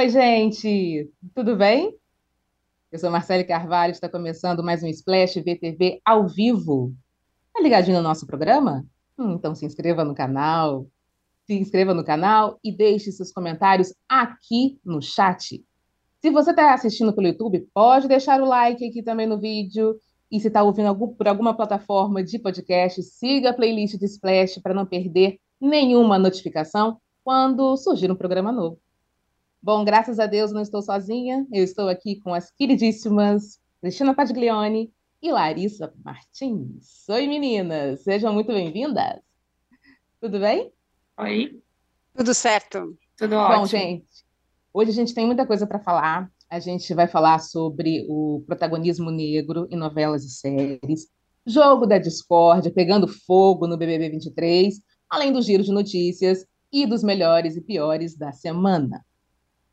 Oi, gente, tudo bem? Eu sou Marcele Carvalho, está começando mais um Splash VTV ao vivo. Tá ligadinho no nosso programa? Hum, então se inscreva no canal, se inscreva no canal e deixe seus comentários aqui no chat. Se você está assistindo pelo YouTube, pode deixar o like aqui também no vídeo. E se está ouvindo algum, por alguma plataforma de podcast, siga a playlist de Splash para não perder nenhuma notificação quando surgir um programa novo. Bom, graças a Deus não estou sozinha. Eu estou aqui com as queridíssimas Cristina Padiglione e Larissa Martins. Oi, meninas! Sejam muito bem-vindas. Tudo bem? Oi. Tudo certo. Tudo ótimo. Bom, gente, hoje a gente tem muita coisa para falar. A gente vai falar sobre o protagonismo negro em novelas e séries, jogo da discórdia pegando fogo no BBB 23, além do giro de notícias e dos melhores e piores da semana.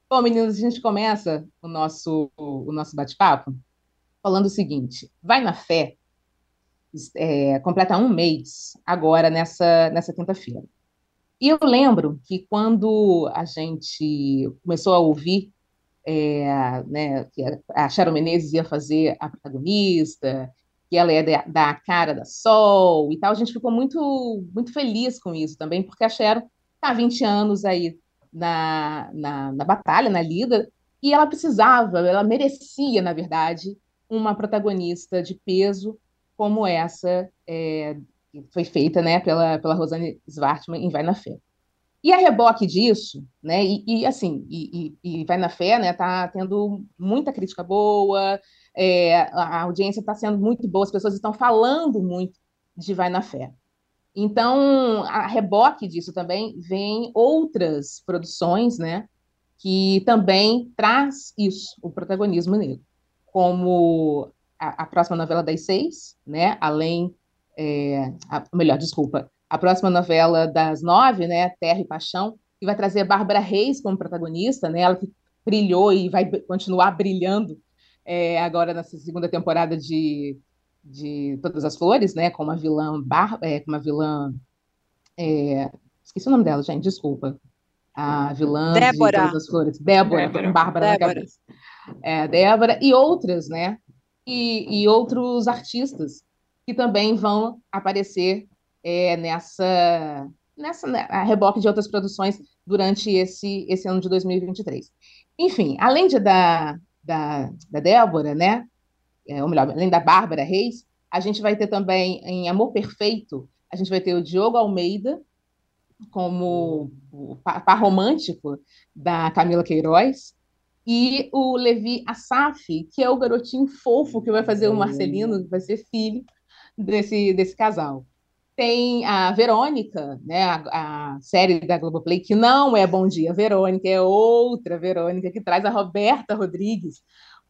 Bom, meninos, a gente começa o nosso, o nosso bate-papo falando o seguinte: Vai na Fé é, completa um mês agora nessa, nessa quinta-feira. E eu lembro que quando a gente começou a ouvir é, né, que a Sharon Menezes ia fazer a protagonista, que ela ia dar a cara da Sol e tal, a gente ficou muito, muito feliz com isso também, porque a Sharon está há 20 anos aí na, na, na batalha, na lida, e ela precisava, ela merecia, na verdade, uma protagonista de peso como essa é, que foi feita né, pela, pela Rosane Svartman em Vai na Fé. E a reboque disso, né, e, e assim, e, e, e, Vai na Fé, né, tá tendo muita crítica boa, é, a audiência está sendo muito boa, as pessoas estão falando muito de Vai na Fé. Então, a reboque disso também vem outras produções, né, que também traz isso, o protagonismo negro, como a, a próxima novela das seis, né, além, é, a, melhor, desculpa, a próxima novela das nove, né, Terra e Paixão, que vai trazer a Bárbara Reis como protagonista, né, ela que brilhou e vai continuar brilhando é, agora nessa segunda temporada de de Todas as Flores, né, com uma vilã, bar, é, com uma vilã, é, esqueci o nome dela, gente, desculpa, a vilã Débora. de Todas as Flores, Débora, Débora. Bárbara Débora. na cabeça, é, Débora, e outras, né, e, e outros artistas que também vão aparecer é, nessa, nessa né, a reboque de outras produções durante esse, esse ano de 2023. Enfim, além de da, da, da Débora, né, ou melhor, além da Bárbara Reis, a gente vai ter também em Amor Perfeito, a gente vai ter o Diogo Almeida como o par romântico da Camila Queiroz, e o Levi Assaf, que é o garotinho fofo que vai fazer o Marcelino, que vai ser filho desse, desse casal. Tem a Verônica, né, a, a, série da Globoplay, que não é Bom Dia Verônica, é outra Verônica, que traz a Roberta Rodrigues,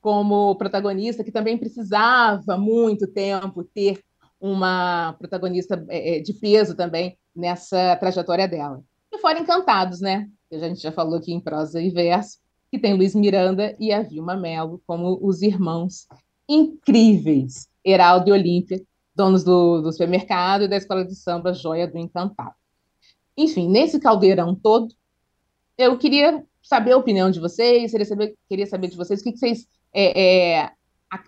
como protagonista, que também precisava muito tempo ter uma protagonista é, é, de peso também nessa trajetória dela. E fora Encantados, né? Que a gente já falou aqui em prosa e verso, que tem Luiz Miranda e a Vilma Mello como os irmãos incríveis, Heraldo e Olímpia, donos do, do supermercado e da escola de samba Joia do Encantado. Enfim, nesse caldeirão todo, eu queria saber a opinião de vocês, queria saber, queria saber de vocês o que, que vocês é, é,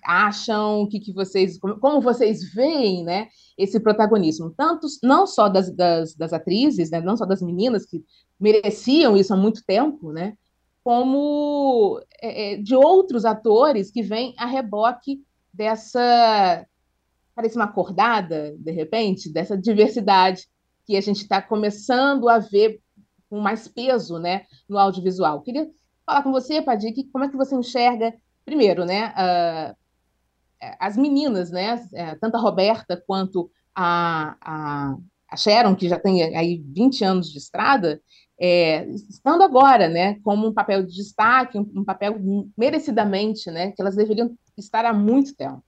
acham, o que, que vocês, como, vocês veem, né, esse protagonismo, tanto não só das, das, das atrizes, né, não só das meninas que mereciam isso há muito tempo, né, como é, é de outros atores que vêm a reboque dessa, parece uma acordada, de repente, dessa diversidade que a gente está começando a ver com mais peso, né, no audiovisual. Queria falar com você, Padir, como é que você enxerga primeiro, né, uh, as meninas, né, é, tanto a Roberta quanto a, a, a, Sharon, que já tem aí 20 anos de estrada, é, estando agora, né, como um papel de destaque, um, um papel merecidamente, né, que elas deveriam estar há muito tempo.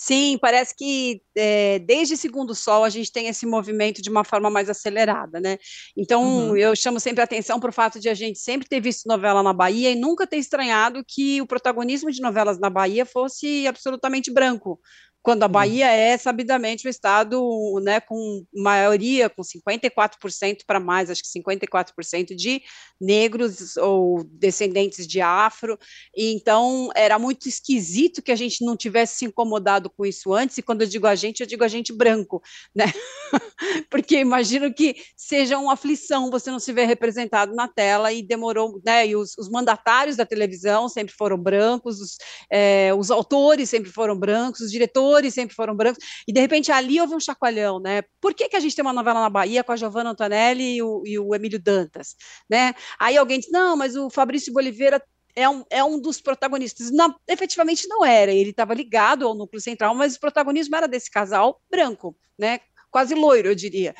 Sim, parece que é, desde Segundo Sol a gente tem esse movimento de uma forma mais acelerada, né? Então uhum. eu chamo sempre a atenção para o fato de a gente sempre ter visto novela na Bahia e nunca ter estranhado que o protagonismo de novelas na Bahia fosse absolutamente branco, quando a Bahia é sabidamente um estado né, com maioria, com 54% para mais, acho que 54% de negros ou descendentes de afro, e então era muito esquisito que a gente não tivesse se incomodado com isso antes, e quando eu digo a gente, eu digo a gente branco, né? Porque imagino que seja uma aflição você não se ver representado na tela, e demorou, né? E os, os mandatários da televisão sempre foram brancos, os, é, os autores sempre foram brancos, os diretores atores sempre foram brancos, e de repente ali houve um chacoalhão, né? Por que, que a gente tem uma novela na Bahia com a Giovanna Antonelli e o, e o Emílio Dantas, né? Aí alguém diz, não, mas o Fabrício Boliveira é um, é um dos protagonistas. Não, efetivamente não era, ele estava ligado ao núcleo central, mas o protagonismo era desse casal branco, né? Quase loiro, eu diria.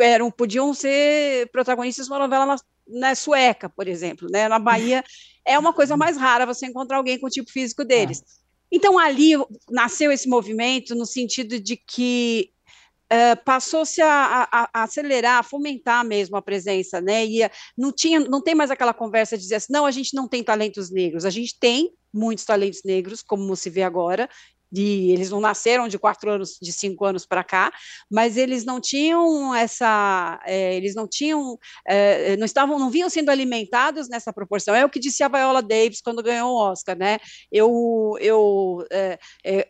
Eram, podiam ser protagonistas de uma novela na, na sueca, por exemplo, né? Na Bahia é uma coisa mais rara você encontrar alguém com o tipo físico deles. Então, ali nasceu esse movimento no sentido de que Uh, passou-se a, a, a, acelerar, a fomentar mesmo a presença, né? E não tinha, não tem mais aquela conversa de dizer assim, não, a gente não tem talentos negros, a gente tem muitos talentos negros, como se vê agora, de eles não nasceram de quatro anos, de cinco anos para cá, mas eles não tinham essa, é, eles não tinham, é, não estavam, não vinham sendo alimentados nessa proporção. É o que disse a Viola Davis quando ganhou o Oscar, né? Eu, eu é, é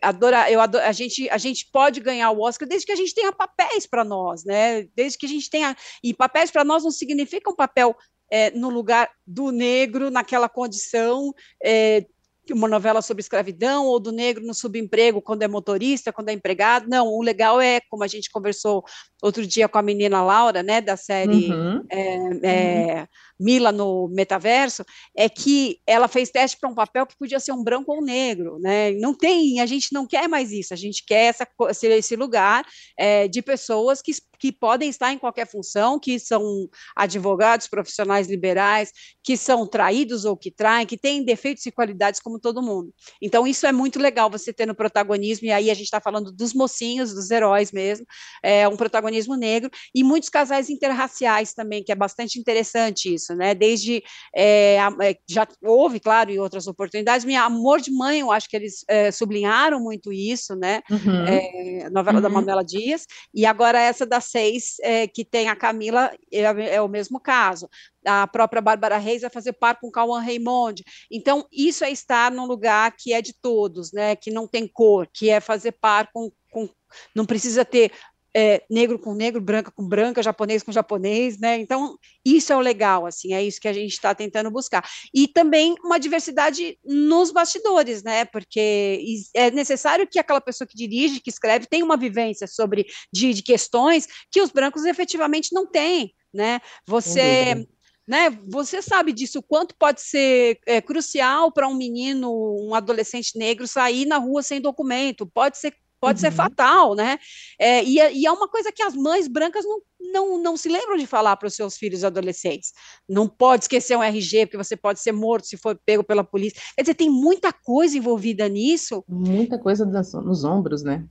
eu a gente, a gente pode ganhar o Oscar desde que a gente tenha papéis para nós, né? Desde que a gente tenha e papéis para nós não significa um papel é, no lugar do negro, naquela condição é, uma novela sobre escravidão ou do negro no subemprego quando é motorista, quando é empregado. Não, o legal é, como a gente conversou outro dia com a menina Laura, né, da série uhum. É, é, uhum. Mila no Metaverso, é que ela fez teste para um papel que podia ser um branco ou um negro, né? Não tem, a gente não quer mais isso, a gente quer essa, esse lugar é, de pessoas que, que podem estar em qualquer função, que são advogados, profissionais liberais, que são traídos ou que traem, que têm defeitos e qualidades como todo mundo. Então, isso é muito legal você ter no protagonismo, e aí a gente está falando dos mocinhos, dos heróis mesmo, é um protagonismo negro, e muitos casais interraciais também, que é bastante interessante isso, né? Desde é, é, já houve, claro, em outras oportunidades. Minha Amor de Mãe, eu acho que eles é, sublinharam muito isso, né? Uhum. É, novela uhum. da Manuela Dias, e agora essa das seis, é, que tem a Camila, é, é, o mesmo caso. A própria Bárbara Reis vai fazer par com Cauã Raymond. Então, isso é estar num lugar que é de todos, né? Que não tem cor, que é fazer par com, com não precisa ter é, negro com negro, branca com branca, japonês com japonês, né? Então, isso é o legal, assim, é isso que a gente está tentando buscar. E também uma diversidade nos bastidores, né? Porque é necessário que aquela pessoa que dirige, que escreve, tenha uma vivência sobre de, de questões que os brancos efetivamente não têm, né? Você né? Você sabe disso, o quanto pode ser é, crucial para um menino, um adolescente negro sair na rua sem documento, pode ser pode uhum. ser fatal, né? É, e, é, e, é uma coisa que as mães brancas não, não, não se lembram de falar para os seus filhos adolescentes. Não pode esquecer um RG, porque você pode ser morto se for pego pela polícia. Quer dizer, tem muita coisa envolvida nisso. Muita coisa nos ombros, né?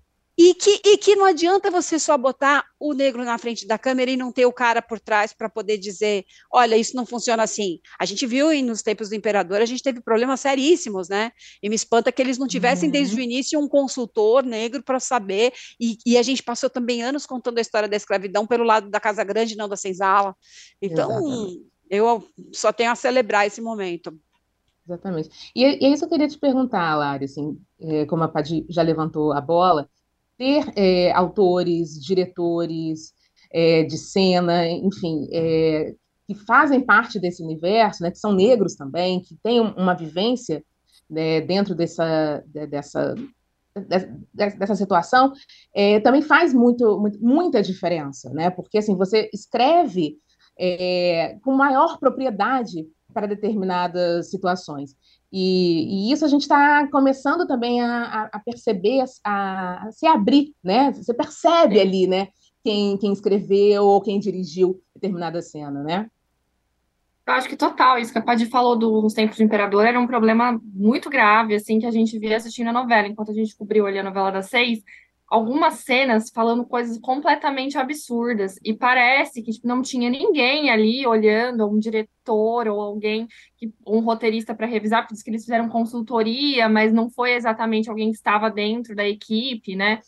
E que, e que não adianta você só botar o negro na frente da câmera e não ter o cara por trás para poder dizer, olha, isso não funciona assim. A gente viu e nos tempos do imperador, a gente teve problemas seríssimos, né? E me espanta que eles não tivessem uhum. desde o início um consultor negro para saber, e, e, a gente passou também anos contando a história da escravidão pelo lado da Casa Grande, não da senzala. Então, Exatamente. eu só tenho a celebrar esse momento. Exatamente. E, e é isso que eu queria te perguntar, Lari, assim, é, como a Padi já levantou a bola, ter é, autores, diretores é, de cena, enfim, é, que fazem parte desse universo, né, que são negros também, que têm uma vivência né, dentro dessa, dessa, dessa situação, também faz muito, muito, muita diferença, né? Porque assim, você escreve com maior propriedade para determinadas situações. E, e, isso a gente está começando também a, a perceber, a, a, se abrir, né? Você percebe ali, né? Quem, quem escreveu ou quem dirigiu determinada cena, né? Eu acho que total, isso que a Paty falou dos tempos do Imperador era um problema muito grave, assim, que a gente via assistindo a novela. Enquanto a gente cobriu ali a novela das seis, algumas cenas falando coisas completamente absurdas e parece que tipo, não tinha ninguém ali olhando, um diretor ou alguém, que, um roteirista para revisar, porque diz que eles fizeram consultoria, mas não foi exatamente alguém que estava dentro da equipe, né?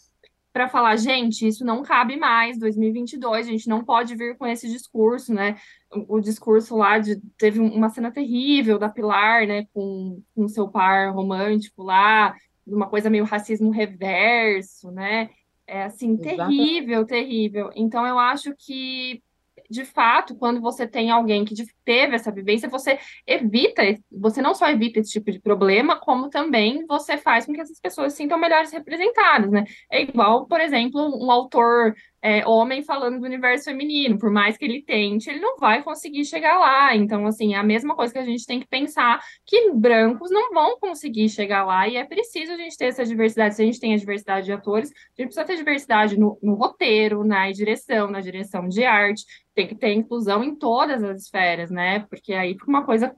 Para falar, gente, isso não cabe mais, 2022, a gente não pode vir com esse discurso, né? O, o discurso lá de teve uma cena terrível da Pilar, né, com, com seu par romântico lá, uma coisa meio racismo reverso, né? É assim, terrível, terrível. Então eu acho que de fato, quando você tem alguém que teve essa vivência, você evita, você não só evita esse tipo de problema, como também você faz com que essas pessoas se sintam melhores representadas, né? É igual, por exemplo, um autor é, homem falando do universo feminino, por mais que ele tente, ele não vai conseguir chegar lá. Então, assim, é a mesma coisa que a gente tem que pensar que brancos não vão conseguir chegar lá e é preciso a gente ter essa diversidade. Se a gente tem a diversidade de atores, a gente precisa ter diversidade no, no roteiro, na direção, na direção de arte, tem que ter inclusão em todas as esferas, né? Porque aí fica uma coisa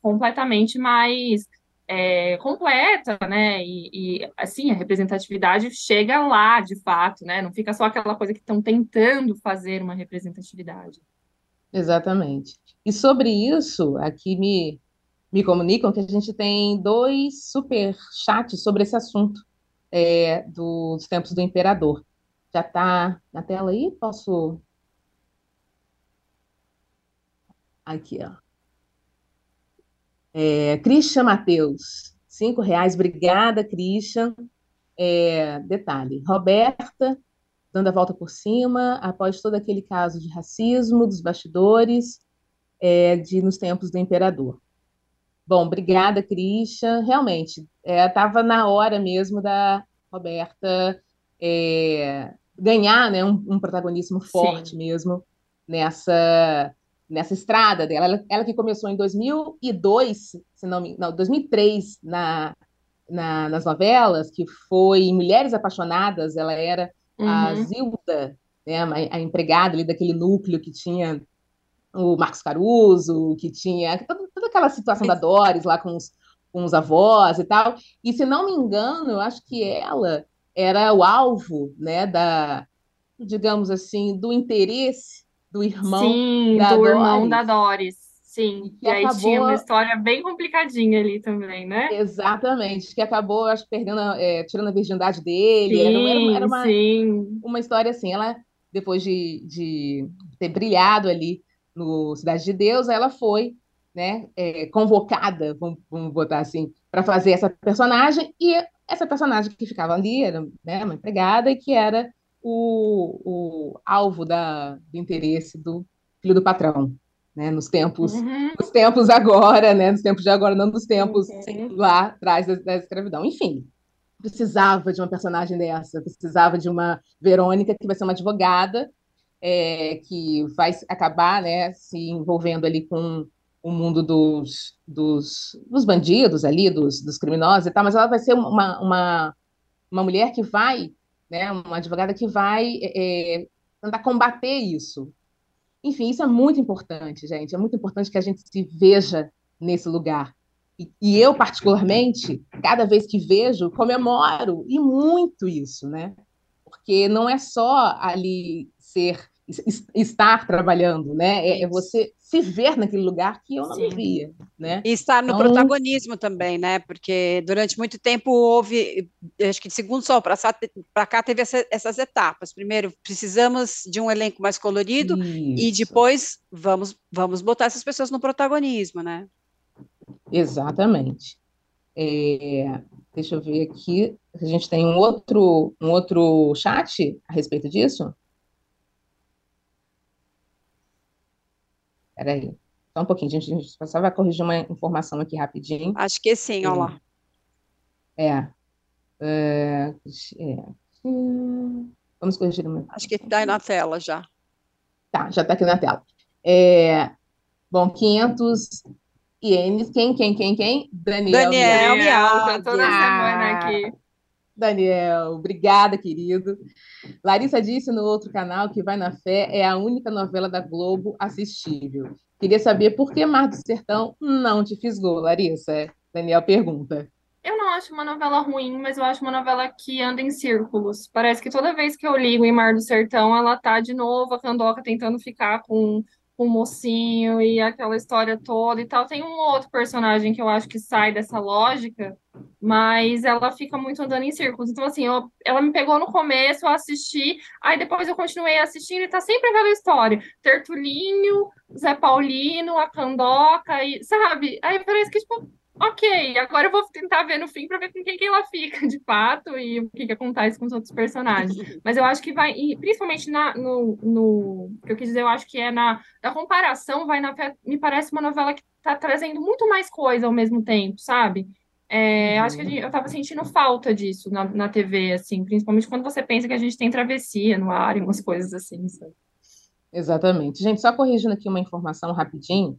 completamente mais é, completa, né? E, e, assim, a representatividade chega lá, de fato, né? Não fica só aquela coisa que estão tentando fazer uma representatividade. Exatamente. E sobre isso, aqui me, me comunicam que a gente tem dois super chats sobre esse assunto é, dos tempos do imperador. Já está na tela aí? Posso Aqui, ó. É, Christian Matheus, cinco reais. Obrigada, Christian. É, detalhe, Roberta, dando a volta por cima, após todo aquele caso de racismo dos bastidores, é, de nos tempos do imperador. Bom, obrigada, Christian. Realmente, estava é, na hora mesmo da Roberta é, ganhar né, um, um protagonismo forte Sim. mesmo nessa nessa estrada dela. Ela, ela, que começou em 2002, se não me não, 2003 na, na, nas novelas, que foi Mulheres Apaixonadas, ela era uhum. a Zilda, né, a, a, empregada ali daquele núcleo que tinha o Marcos Caruso, que tinha toda, toda aquela situação da Doris lá com os, com os avós e tal. E se não me engano, eu acho que ela era o alvo, né, da, digamos assim, do interesse do irmão Sim, da do Doris. irmão da Doris. Sim, e, e aí acabou... tinha uma história bem complicadinha ali também, né? Exatamente, que acabou, acho, perdendo, é, tirando a virgindade dele. Sim, era, era, era uma, sim. uma história assim. Ela, depois de, de ter brilhado ali no Cidade de Deus, ela foi né, é, convocada, vamos, vamos botar assim, para fazer essa personagem, e essa personagem que ficava ali era né, uma empregada e que era o, o alvo da, do interesse do filho do patrão, né? Nos tempos, uhum. nos tempos agora, né? Nos tempos de agora, não nos tempos uhum. lá atrás da, da escravidão. Enfim, precisava de uma personagem dessa, precisava de uma Verônica que vai ser uma advogada é, que vai acabar, né? Se envolvendo ali com o mundo dos, dos, dos bandidos ali, dos, dos criminosos e tal, mas ela vai ser uma, uma, uma mulher que vai né? Uma advogada que vai é, tentar combater isso. Enfim, isso é muito importante, gente. É muito importante que a gente se veja nesse lugar. E, e eu, particularmente, cada vez que vejo, comemoro e muito isso, né? Porque não é só ali ser estar trabalhando, né? É, é, você se ver naquele lugar que eu não Sim. via, né? E estar no então... protagonismo também, né? Porque durante muito tempo houve, acho que de segundo sol para cá teve essa, essas etapas. Primeiro, precisamos de um elenco mais colorido Isso. e depois vamos vamos botar essas pessoas no protagonismo, né? Exatamente. É, deixa eu ver aqui, a gente tem um outro um outro chat a respeito disso. Peraí. Só um pouquinho, gente. A gente só vai corrigir uma informação aqui rapidinho. Acho que sim, olha lá. É. é, é. Vamos corrigir uma. Acho que está aí na tela já. Tá, já está aqui na tela. É, bom, 500 ienes. Quem, quem, quem, quem? Daniel. Daniel, Daniel toda semana aqui. Daniel, obrigada, querido. Larissa disse no outro canal que Vai na Fé é a única novela da Globo assistível. Queria saber por que Mar do Sertão não te fisgou, Larissa. Daniel pergunta. Eu não acho uma novela ruim, mas eu acho uma novela que anda em círculos. Parece que toda vez que eu ligo em Mar do Sertão, ela tá de novo, a Candoca tentando ficar com o mocinho e aquela história toda e tal. Tem um outro personagem que eu acho que sai dessa lógica, mas ela fica muito andando em círculos. Então, assim, eu, ela me pegou no começo, eu assisti, aí depois eu continuei assistindo e tá sempre aquela história. Tertulinho, Zé Paulino, a Candoca, e, sabe? Aí parece que, tipo, ok, agora eu vou tentar ver no fim para ver com quem que ela fica de fato e o que, que acontece com os outros personagens. Mas eu acho que vai, e principalmente na, no, no. que eu quis dizer, eu acho que é na, na comparação, vai na. Me parece uma novela que está trazendo muito mais coisa ao mesmo tempo, sabe? É, acho que gente, eu estava sentindo falta disso na, na TV, assim, principalmente quando você pensa que a gente tem travessia no ar e umas coisas assim, sabe? Exatamente. Gente, só corrigindo aqui uma informação rapidinho,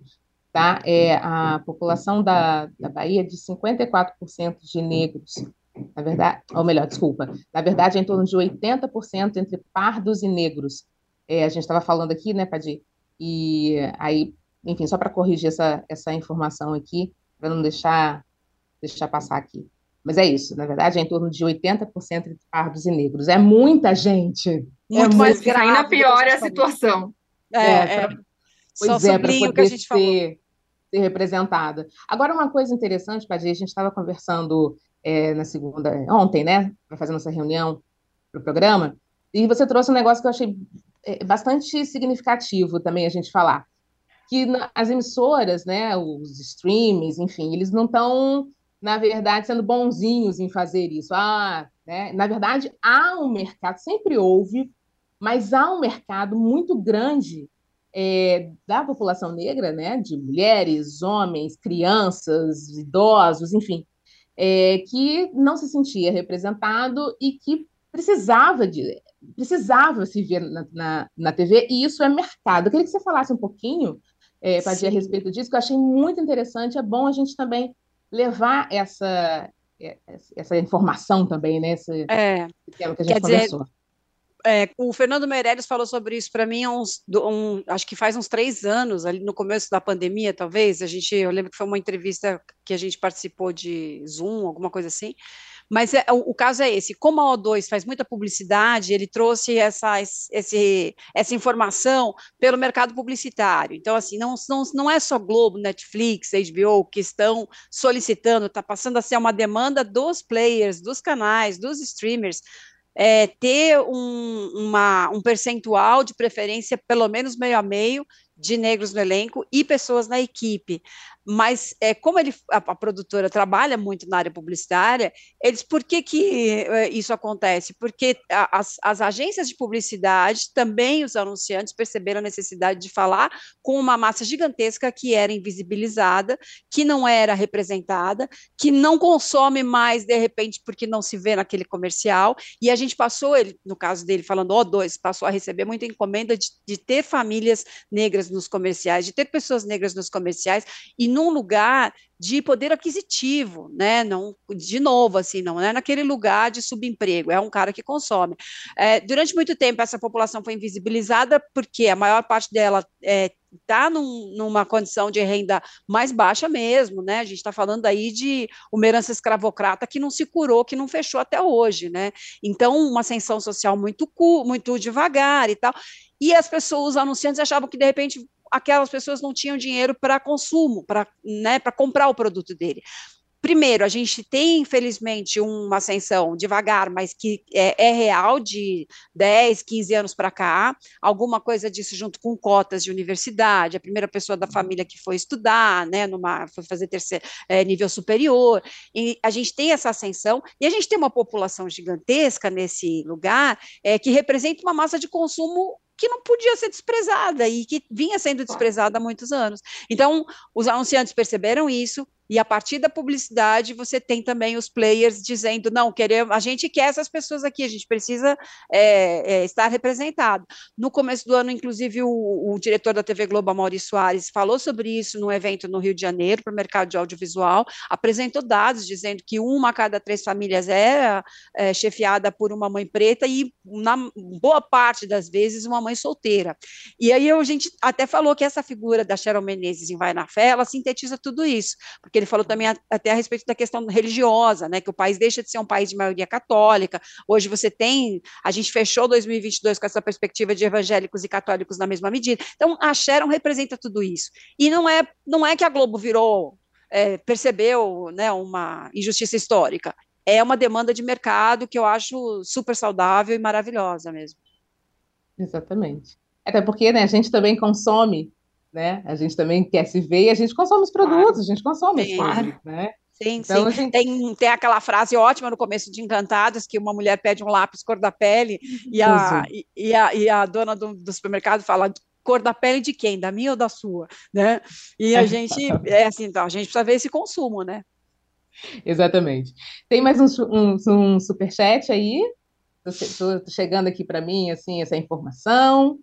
tá? É, a população da, da Bahia de 54% de negros, na verdade, ou melhor, desculpa, na verdade é em torno de 80% entre pardos e negros. É, a gente estava falando aqui, né, Padir? E aí, enfim, só para corrigir essa, essa informação aqui, para não deixar, deixar passar aqui. Mas é isso, na verdade, é em torno de 80% entre pardos e negros. É muita gente. É muito é mais grave. Ainda piora a situação. É, é, é. Pois Só é, para poder que a gente ser, falou ser representada. Agora, uma coisa interessante, Padir, a gente estava conversando é, na segunda, ontem, né, para fazer nossa reunião para o programa, e você trouxe um negócio que eu achei é, bastante significativo também a gente falar, que as emissoras, né, os streams, enfim, eles não estão, na verdade, sendo bonzinhos em fazer isso. Ah, né, na verdade, há um mercado, sempre houve, mas há um mercado muito grande é, da população negra, né, de mulheres, homens, crianças, idosos, enfim, é, que não se sentia representado e que precisava de precisava se ver na, na, na TV, e isso é mercado. Eu queria que você falasse um pouquinho, é, Padir, a respeito disso, que eu achei muito interessante. É bom a gente também levar essa, é, essa informação também, né? Esse, é, que a gente conversou. Dizer, é, o Fernando Meirelles falou sobre isso para mim uns, um, acho que faz uns três anos, ali no começo da pandemia, talvez. A gente, eu lembro que foi uma entrevista que a gente participou de Zoom, alguma coisa assim. Mas é, o, o, caso é esse: como a O2 faz muita publicidade, ele trouxe essa, esse, essa informação pelo mercado publicitário. Então, assim, não, não, não é só Globo, Netflix, HBO que estão solicitando, está passando a ser uma demanda dos players, dos canais, dos streamers é, ter um, uma, um percentual de preferência, pelo menos meio a meio, de negros no elenco e pessoas na equipe. Mas é, como ele, a, a, produtora trabalha muito na área publicitária, eles por que, que é, isso acontece? Porque as, as agências de publicidade, também os anunciantes, perceberam a necessidade de falar com uma massa gigantesca que era invisibilizada, que não era representada, que não consome mais, de repente, porque não se vê naquele comercial. E a gente passou, ele, no caso dele, falando O2, passou a receber muita encomenda de, de ter famílias negras negras nos comerciais, de ter pessoas negras nos comerciais e num lugar de poder aquisitivo, né? Não, de novo, assim, não é naquele lugar de subemprego, é um cara que consome. É, durante muito tempo, essa população foi invisibilizada porque a maior parte dela é, está num, numa condição de renda mais baixa mesmo, né? A gente está falando aí de uma herança escravocrata que não se curou, que não fechou até hoje, né? Então, uma ascensão social muito, muito devagar e tal. E as pessoas, os anunciantes, achavam que de repente aquelas pessoas não tinham dinheiro para consumo, para né, comprar o produto dele. Primeiro, a gente tem, infelizmente, uma ascensão devagar, mas que é, é real de 10, 15 anos para cá, alguma coisa disso junto com cotas de universidade, a primeira pessoa da família que foi estudar, né, numa, foi fazer terceiro, é, nível superior, e a gente tem essa ascensão, e a gente tem uma população gigantesca nesse lugar, é, que representa uma massa de consumo que não podia ser desprezada e que vinha sendo desprezada há muitos anos. Então, os anunciantes perceberam isso, e a partir da publicidade, você tem também os players dizendo: não, queremos, a gente quer essas pessoas aqui, a gente precisa é, é, estar representado. No começo do ano, inclusive, o, o, diretor da TV Globo, Maurício Soares, falou sobre isso no evento no Rio de Janeiro, para o mercado de audiovisual, apresentou dados dizendo que uma a cada três famílias era é, chefiada por uma mãe preta, e na boa parte das vezes, uma mãe solteira. E aí a gente até falou que essa figura da Cheryl Menezes em Vai na Fé, ela sintetiza tudo isso, porque ele falou também até a respeito da questão religiosa, né, que o país deixa de ser um país de maioria católica, hoje você tem, a gente fechou 2022 com essa perspectiva de evangélicos e católicos na mesma medida, então a Sharon representa tudo isso, e não é, não é que a Globo virou é, percebeu né, uma injustiça histórica. É uma demanda de mercado que eu acho super saudável e maravilhosa mesmo. Exatamente. Até porque né, a gente também consome, né? A gente também quer se ver e a gente consome os produtos, a gente consome sim, coisas, né? Sim, então, sim. Gente... Tem, tem aquela frase ótima no começo de Encantados, que uma mulher pede um lápis cor da pele e a, e, e, a, e a dona do, do supermercado fala cor da pele de quem? Da minha ou da sua? Né? E a gente, é assim, então, a gente precisa ver esse consumo, né? Exatamente. Tem mais um, um, um superchat aí? Estou chegando aqui para mim, assim, essa informação.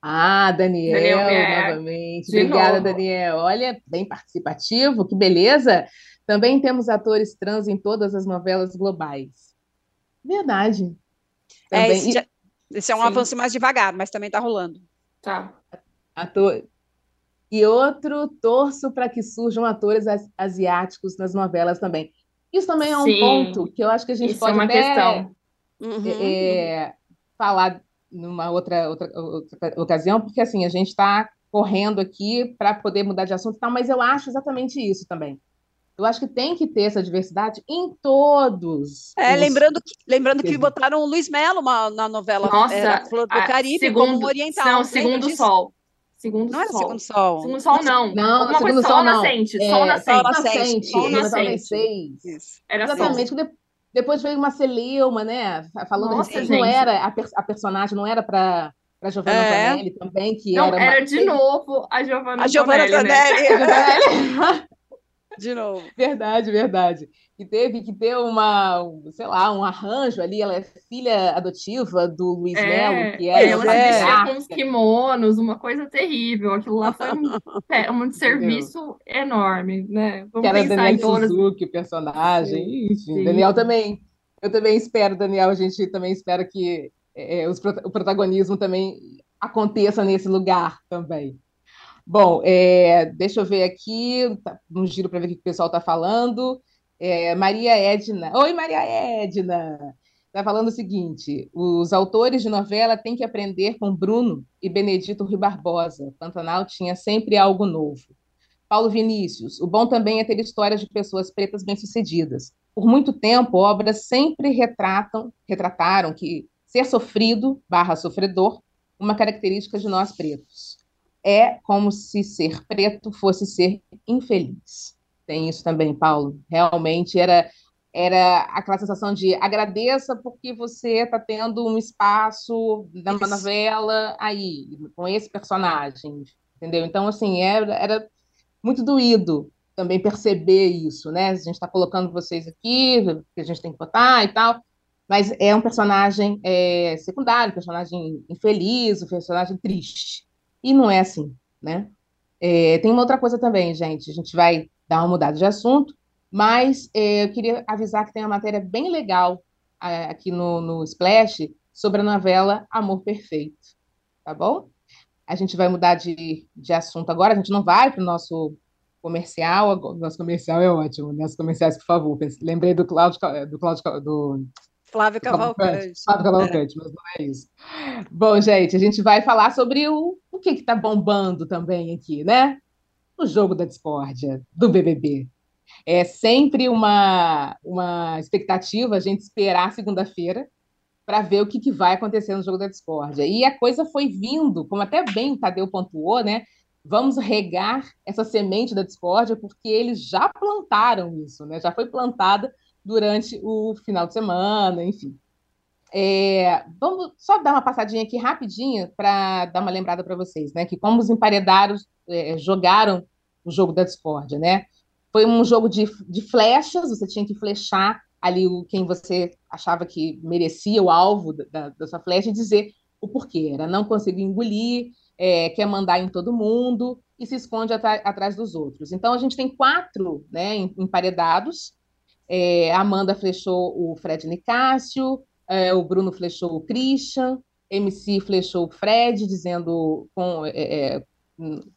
Ah, Daniel, Daniel novamente. Obrigada, novo. Daniel. Olha, bem participativo, que beleza. Também temos atores trans em todas as novelas globais. Verdade. É, também... É, esse, já, esse é um Sim. avanço mais devagar, mas também está rolando. Tá. Ator, e outro, torço para que surjam atores asiáticos nas novelas também. Isso também é um Sim. ponto que eu acho que a gente Isso é pode é até é, uhum. falar numa outra, outra, outra ocasião, porque assim, a gente está correndo aqui para poder mudar de assunto, tal, mas eu acho exatamente isso também. Eu acho que tem que ter essa diversidade em todos. É, os... lembrando que, lembrando que botaram o Luiz Melo na novela Nossa, é, Flor do Caribe segundo, como oriental. Não, Segundo Sol. Segundo não sol. segundo sol. Segundo sol, não. Não, Alguma segundo coisa, sol, sol nascente. É, sol nascente. Sol nascente. Sol nascente. Isso. Era Exatamente. Sol. Depois veio uma Celeuma, né? Falando Nossa, a não era a, per a, personagem, não era para para Giovanna é. Também, que não, era. Era uma... de novo a Giovanna A Giovanna Fanelli. Né? de novo. Verdade, verdade que teve que ter uma, sei lá, um arranjo ali. Ela é filha adotiva do Luiz é, Melo, que é. Ela é. se com os kimonos, uma coisa terrível. Aquilo lá foi um, um serviço enorme, né? Vamos que era Daniel todas... Suzuki, o personagem, sim, enfim. Sim. Daniel também. Eu também espero, Daniel, a gente também espera que é, os, o protagonismo também aconteça nesse lugar também. Bom, é, deixa eu ver aqui, tá, um giro para ver o que o pessoal está falando. É, Maria Edna. Oi, Maria Edna! Está falando o seguinte: os autores de novela têm que aprender com Bruno e Benedito Rui Barbosa. Pantanal tinha sempre algo novo. Paulo Vinícius, o bom também é ter histórias de pessoas pretas bem-sucedidas. Por muito tempo, obras sempre retratam, retrataram que ser sofrido barra sofredor, uma característica de nós pretos. É como se ser preto fosse ser infeliz. Tem isso também, Paulo. Realmente era era aquela sensação de agradeça porque você está tendo um espaço numa novela aí, com esse personagem, entendeu? Então, assim, era, era muito doído também perceber isso, né? A gente está colocando vocês aqui, que a gente tem que botar e tal, mas é um personagem é, secundário, um personagem infeliz, um personagem triste. E não é assim, né? É, tem uma outra coisa também, gente, a gente vai dar uma mudada de assunto, mas é, eu queria avisar que tem uma matéria bem legal é, aqui no, no Splash sobre a novela Amor Perfeito, tá bom? A gente vai mudar de, de assunto agora, a gente não vai para o nosso comercial, o nosso comercial é ótimo, nossos comerciais, por favor. Lembrei do Cláudio, do Cláudio, do Flávio Cavalcante. Flávio Cavalcante, é. mas não é isso. Bom, gente, a gente vai falar sobre o, o que está bombando também aqui, né? O jogo da discórdia do BBB. É sempre uma, uma expectativa a gente esperar segunda-feira para ver o que, que, vai acontecer no jogo da discórdia. E a coisa foi vindo, como até bem o Tadeu pontuou, né? Vamos regar essa semente da discórdia, porque eles já plantaram isso, né? Já foi plantada durante o final de semana, enfim. É, vamos só dar uma passadinha aqui rapidinho para dar uma lembrada para vocês, né? Que como os emparedados é, jogaram o jogo da discórdia, né? Foi um jogo de, de flechas, você tinha que flechar ali o, quem você achava que merecia o alvo da, da sua flecha e dizer o porquê. Era não conseguir engolir, é, quer mandar em todo mundo e se esconde atrás dos outros. Então a gente tem quatro né, emparedados. É, Amanda flechou o Fred Nicásio, é, o Bruno flechou o Christian, MC flechou o Fred, dizendo com, é, é,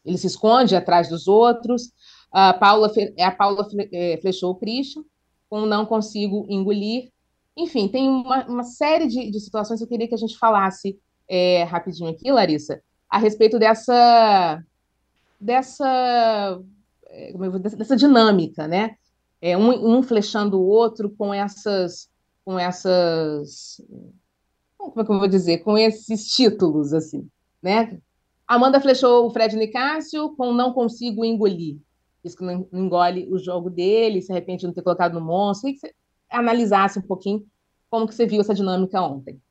ele se esconde atrás dos outros. A Paula, a Paula é, flechou o Christian, com não consigo engolir. Enfim, tem uma, uma série de, de, situações que eu queria que a gente falasse é, rapidinho aqui, Larissa, a respeito dessa dessa é, dessa dinâmica, né? É, um, um flechando o outro com essas com essas como é que eu vou dizer, com esses títulos, assim, né? Amanda flechou o Fred Nicásio com Não Consigo Engolir. Isso que não engole o jogo dele, se de não ter colocado no monstro. que você analisasse um pouquinho como que você viu essa dinâmica ontem.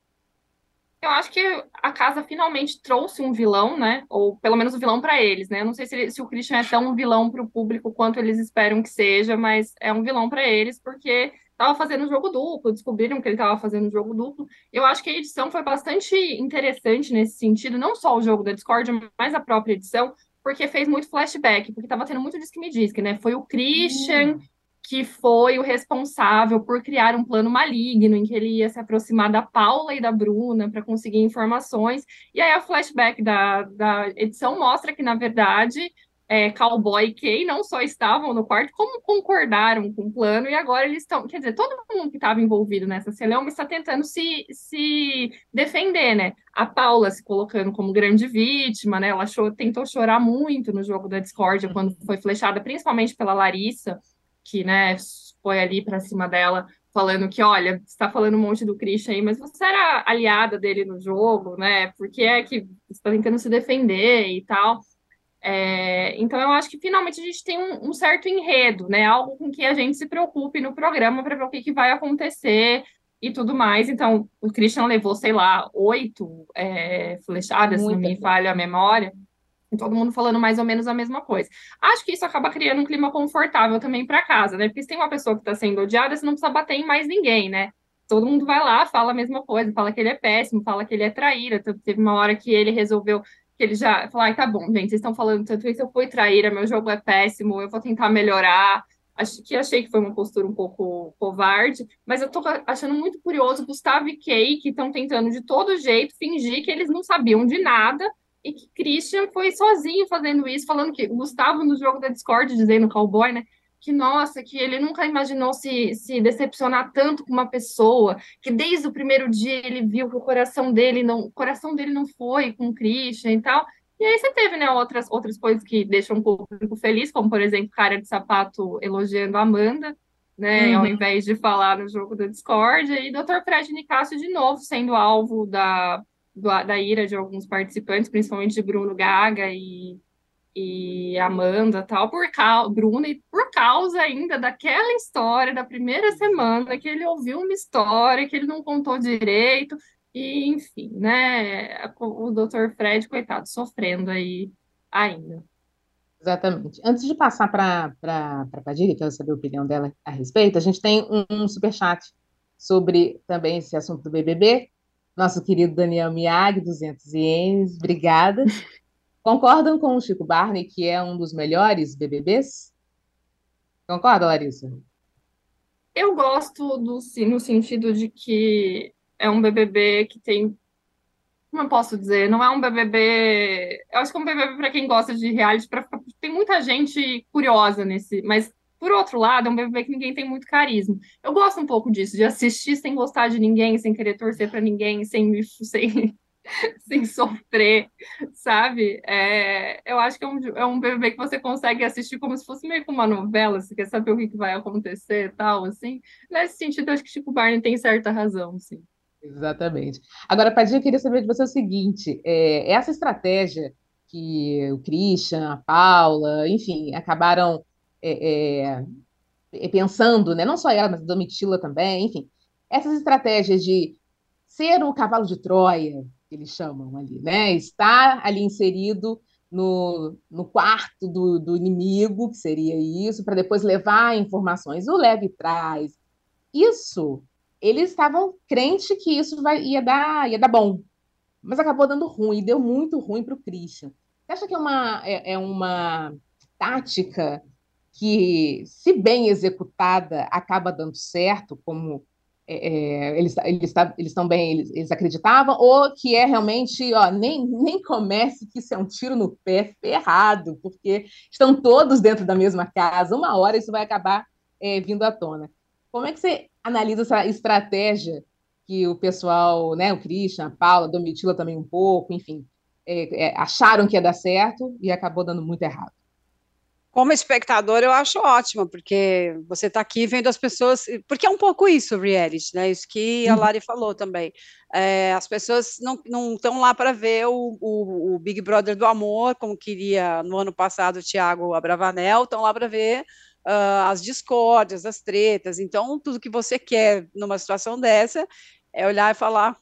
Eu acho que a casa finalmente trouxe um vilão, né? Ou pelo menos um vilão para eles, né? Eu não sei se, se o Christian é tão vilão para o público quanto eles esperam que seja, mas é um vilão para eles porque estava fazendo jogo duplo, descobriram que ele estava fazendo jogo duplo. Eu acho que a edição foi bastante interessante nesse sentido, não só o jogo da Discord, mas a própria edição, porque fez muito flashback, porque estava tendo muito disque me disque, né? Foi o Christian hum. que foi o responsável por criar um plano maligno em que ele ia se aproximar da Paula e da Bruna para conseguir informações. E aí a flashback da, da edição mostra que, na verdade, é, Cowboy e Kay não só estavam no quarto, como concordaram com o plano, e agora eles estão. Quer dizer, todo mundo que estava envolvido nessa celeuma está tentando se, se defender, né? A Paula se colocando como grande vítima, né? Ela achou, tentou chorar muito no jogo da Discord quando foi flechada, principalmente pela Larissa, que, né, foi ali para cima dela. Falando que, olha, você está falando um monte do Christian aí, mas você era aliada dele no jogo, né? Porque é que você está tentando se defender e tal. É, então, eu acho que finalmente a gente tem um, um, certo enredo, né? Algo com que a gente se preocupe no programa para ver o que, que, vai acontecer e tudo mais. Então, o Christian levou, sei lá, oito é, flechadas, se não me falha a memória. E todo mundo falando mais ou menos a mesma coisa. Acho que isso acaba criando um clima confortável também para casa, né? Porque se tem uma pessoa que está sendo odiada, você não precisa bater em mais ninguém, né? Todo mundo vai lá, fala a mesma coisa, fala que ele é péssimo, fala que ele é traíra. Teve uma hora que ele resolveu que ele já falou, ai, tá bom, gente, vocês estão falando tanto isso, eu fui traíra, meu jogo é péssimo, eu vou tentar melhorar. Acho que achei que foi uma postura um pouco covarde, mas eu tô achando muito curioso Gustavo e Kay, que estão tentando de todo jeito fingir que eles não sabiam de nada e que Christian foi sozinho fazendo isso, falando que Gustavo no jogo da Discord, dizendo cowboy, né? Que, nossa, que ele nunca imaginou se, se decepcionar tanto com uma pessoa, que desde o primeiro dia ele viu que o coração dele não, o coração dele não foi com o Christian e tal. E aí você teve, né, outras, outras coisas que deixam o público feliz, como, por exemplo, cara de sapato elogiando a Amanda, né, uhum. ao invés de falar no jogo da Discord, e Dr. Fred Nicásio de novo sendo alvo da, da ira de alguns participantes, principalmente de Bruno Gaga e e Amanda tal, por causa, Bruna, e por causa ainda daquela história da primeira semana que ele ouviu uma história que ele não contou direito, e enfim, né? O doutor Fred, coitado, sofrendo aí ainda. Exatamente. Antes de passar para a Padilha, que eu saber a opinião dela a respeito, a gente tem um, um superchat sobre também esse assunto do BBB. Nosso querido Daniel Miag, 200 ienes, obrigada. Concordam com o Chico Barney que é um dos melhores BBBs? Concorda, Larissa? Eu gosto do no sentido de que é um BBB que tem como eu posso dizer, não é um BBB. Eu acho que é um BBB para quem gosta de reality, pra, tem muita gente curiosa nesse, mas por outro lado, é um BBB que ninguém tem muito carisma. Eu gosto um pouco disso, de assistir sem gostar de ninguém, sem querer torcer para ninguém, sem, sem sem sofrer, sabe? É, eu acho que é um, é um bebê que você consegue assistir como se fosse meio que uma novela, você quer saber o que, que vai acontecer e tal, assim. Nesse sentido, acho que Chico Barney tem certa razão, sim. Exatamente. Agora, Padinha, eu queria saber de você o seguinte: é, essa estratégia que o Christian, a Paula, enfim, acabaram é, é, pensando, né? não só ela, mas a Domitila também, enfim, essas estratégias de ser o cavalo de Troia, que eles chamam ali, né? Está ali inserido no, no quarto do, do inimigo, que seria isso, para depois levar informações. O leve traz. Isso, eles estavam crentes que isso vai, ia, dar, ia dar bom, mas acabou dando ruim, deu muito ruim para o Christian. Você acha que é uma, é, é uma tática que, se bem executada, acaba dando certo, como é, é eles, eles, eles eles, eles, acreditavam, ou que é realmente, ó, nem, nem comece que isso é um tiro no pé ferrado, porque estão todos dentro da mesma casa, uma hora isso vai acabar é, vindo à tona. Como é que você analisa essa estratégia que o pessoal, né, o Christian, a Paula, a Domitila também um pouco, enfim, é, é, acharam que ia dar certo e acabou dando muito errado? Como espectador, eu acho ótimo, porque você está aqui vendo as pessoas, porque é um pouco isso, reality, né? Isso que a uhum. Lari falou também. É, as pessoas não estão lá para ver o, o, o, Big Brother do amor, como queria no ano passado o Thiago Abravanel, estão lá para ver uh, as discórdias, as tretas. Então, tudo que você quer numa situação dessa é olhar e falar: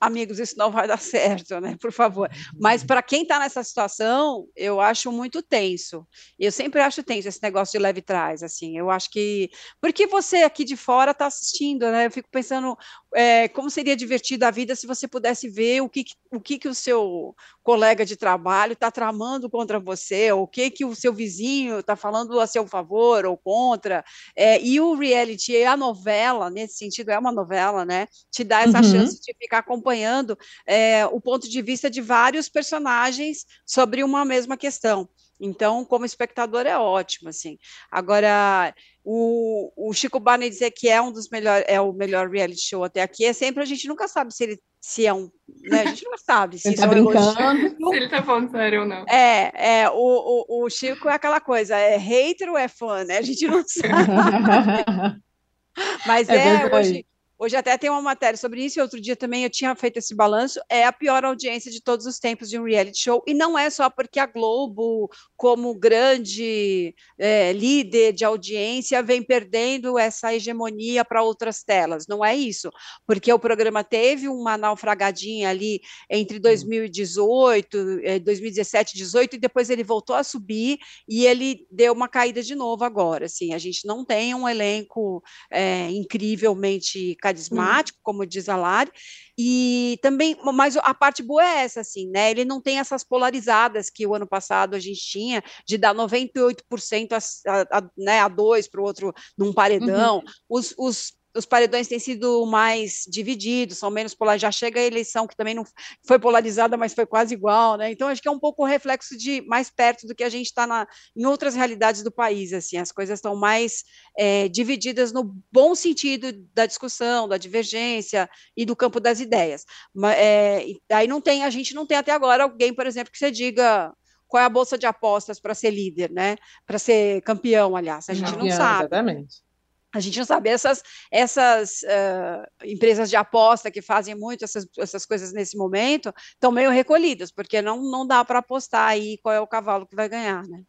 amigos, isso não vai dar certo, né? Por favor. Mas para quem está nessa situação, eu acho muito tenso. Eu sempre acho tenso esse negócio de leve trás, assim. Eu acho que porque você aqui de fora está assistindo, né? Eu fico pensando é, como seria divertido a vida se você pudesse ver o que o que, que o seu colega de trabalho está tramando contra você, o que que o seu vizinho está falando a seu favor ou contra. É, e o reality, a novela, nesse sentido, é uma novela, né? Te dá essa uhum. chance de ficar acompanhando acompanhando é, o ponto de vista de vários personagens sobre uma mesma questão. Então, como espectador, é ótimo, assim. Agora, o, o Chico Barney dizer que é um dos melhores, é o melhor reality show até aqui, é sempre a gente nunca sabe se ele se é um, né? A gente nunca sabe se ele tá é brincando, se ele tá falando sério ou não. É, é o, o, o Chico é aquela coisa, é hater ou é fã, né? A gente não sabe. Mas é, é hoje Hoje até tem uma matéria sobre isso, e outro dia também eu tinha feito esse balanço. É a pior audiência de todos os tempos de um reality show, e não é só porque a Globo, como grande é, líder de audiência, vem perdendo essa hegemonia para outras telas. Não é isso, porque o programa teve uma naufragadinha ali entre 2018, 2017, 2018, e depois ele voltou a subir e ele deu uma caída de novo agora. Assim, a gente não tem um elenco é, incrivelmente carismático, como diz a Lari, e também, mas a parte boa é essa, assim, né? Ele não tem essas polarizadas que o ano passado a gente tinha, de dar 98% a, a, a, né, a dois para o outro num paredão. Uhum. Os, os os paredões têm sido mais divididos, são menos polarizados. Já chega a eleição que também não foi polarizada, mas foi quase igual, né? Então acho que é um pouco o reflexo de mais perto do que a gente está em outras realidades do país. Assim, as coisas estão mais é, divididas no bom sentido da discussão, da divergência e do campo das ideias. Mas, é, aí não tem, a gente não tem até agora alguém, por exemplo, que você diga qual é a bolsa de apostas para ser líder, né? Para ser campeão, aliás, a gente não, não sabe. Exatamente. A gente não sabe. Essas, essas uh, empresas de aposta que fazem muito essas, essas coisas nesse momento estão meio recolhidas, porque não, não dá para apostar aí qual é o cavalo que vai ganhar, né?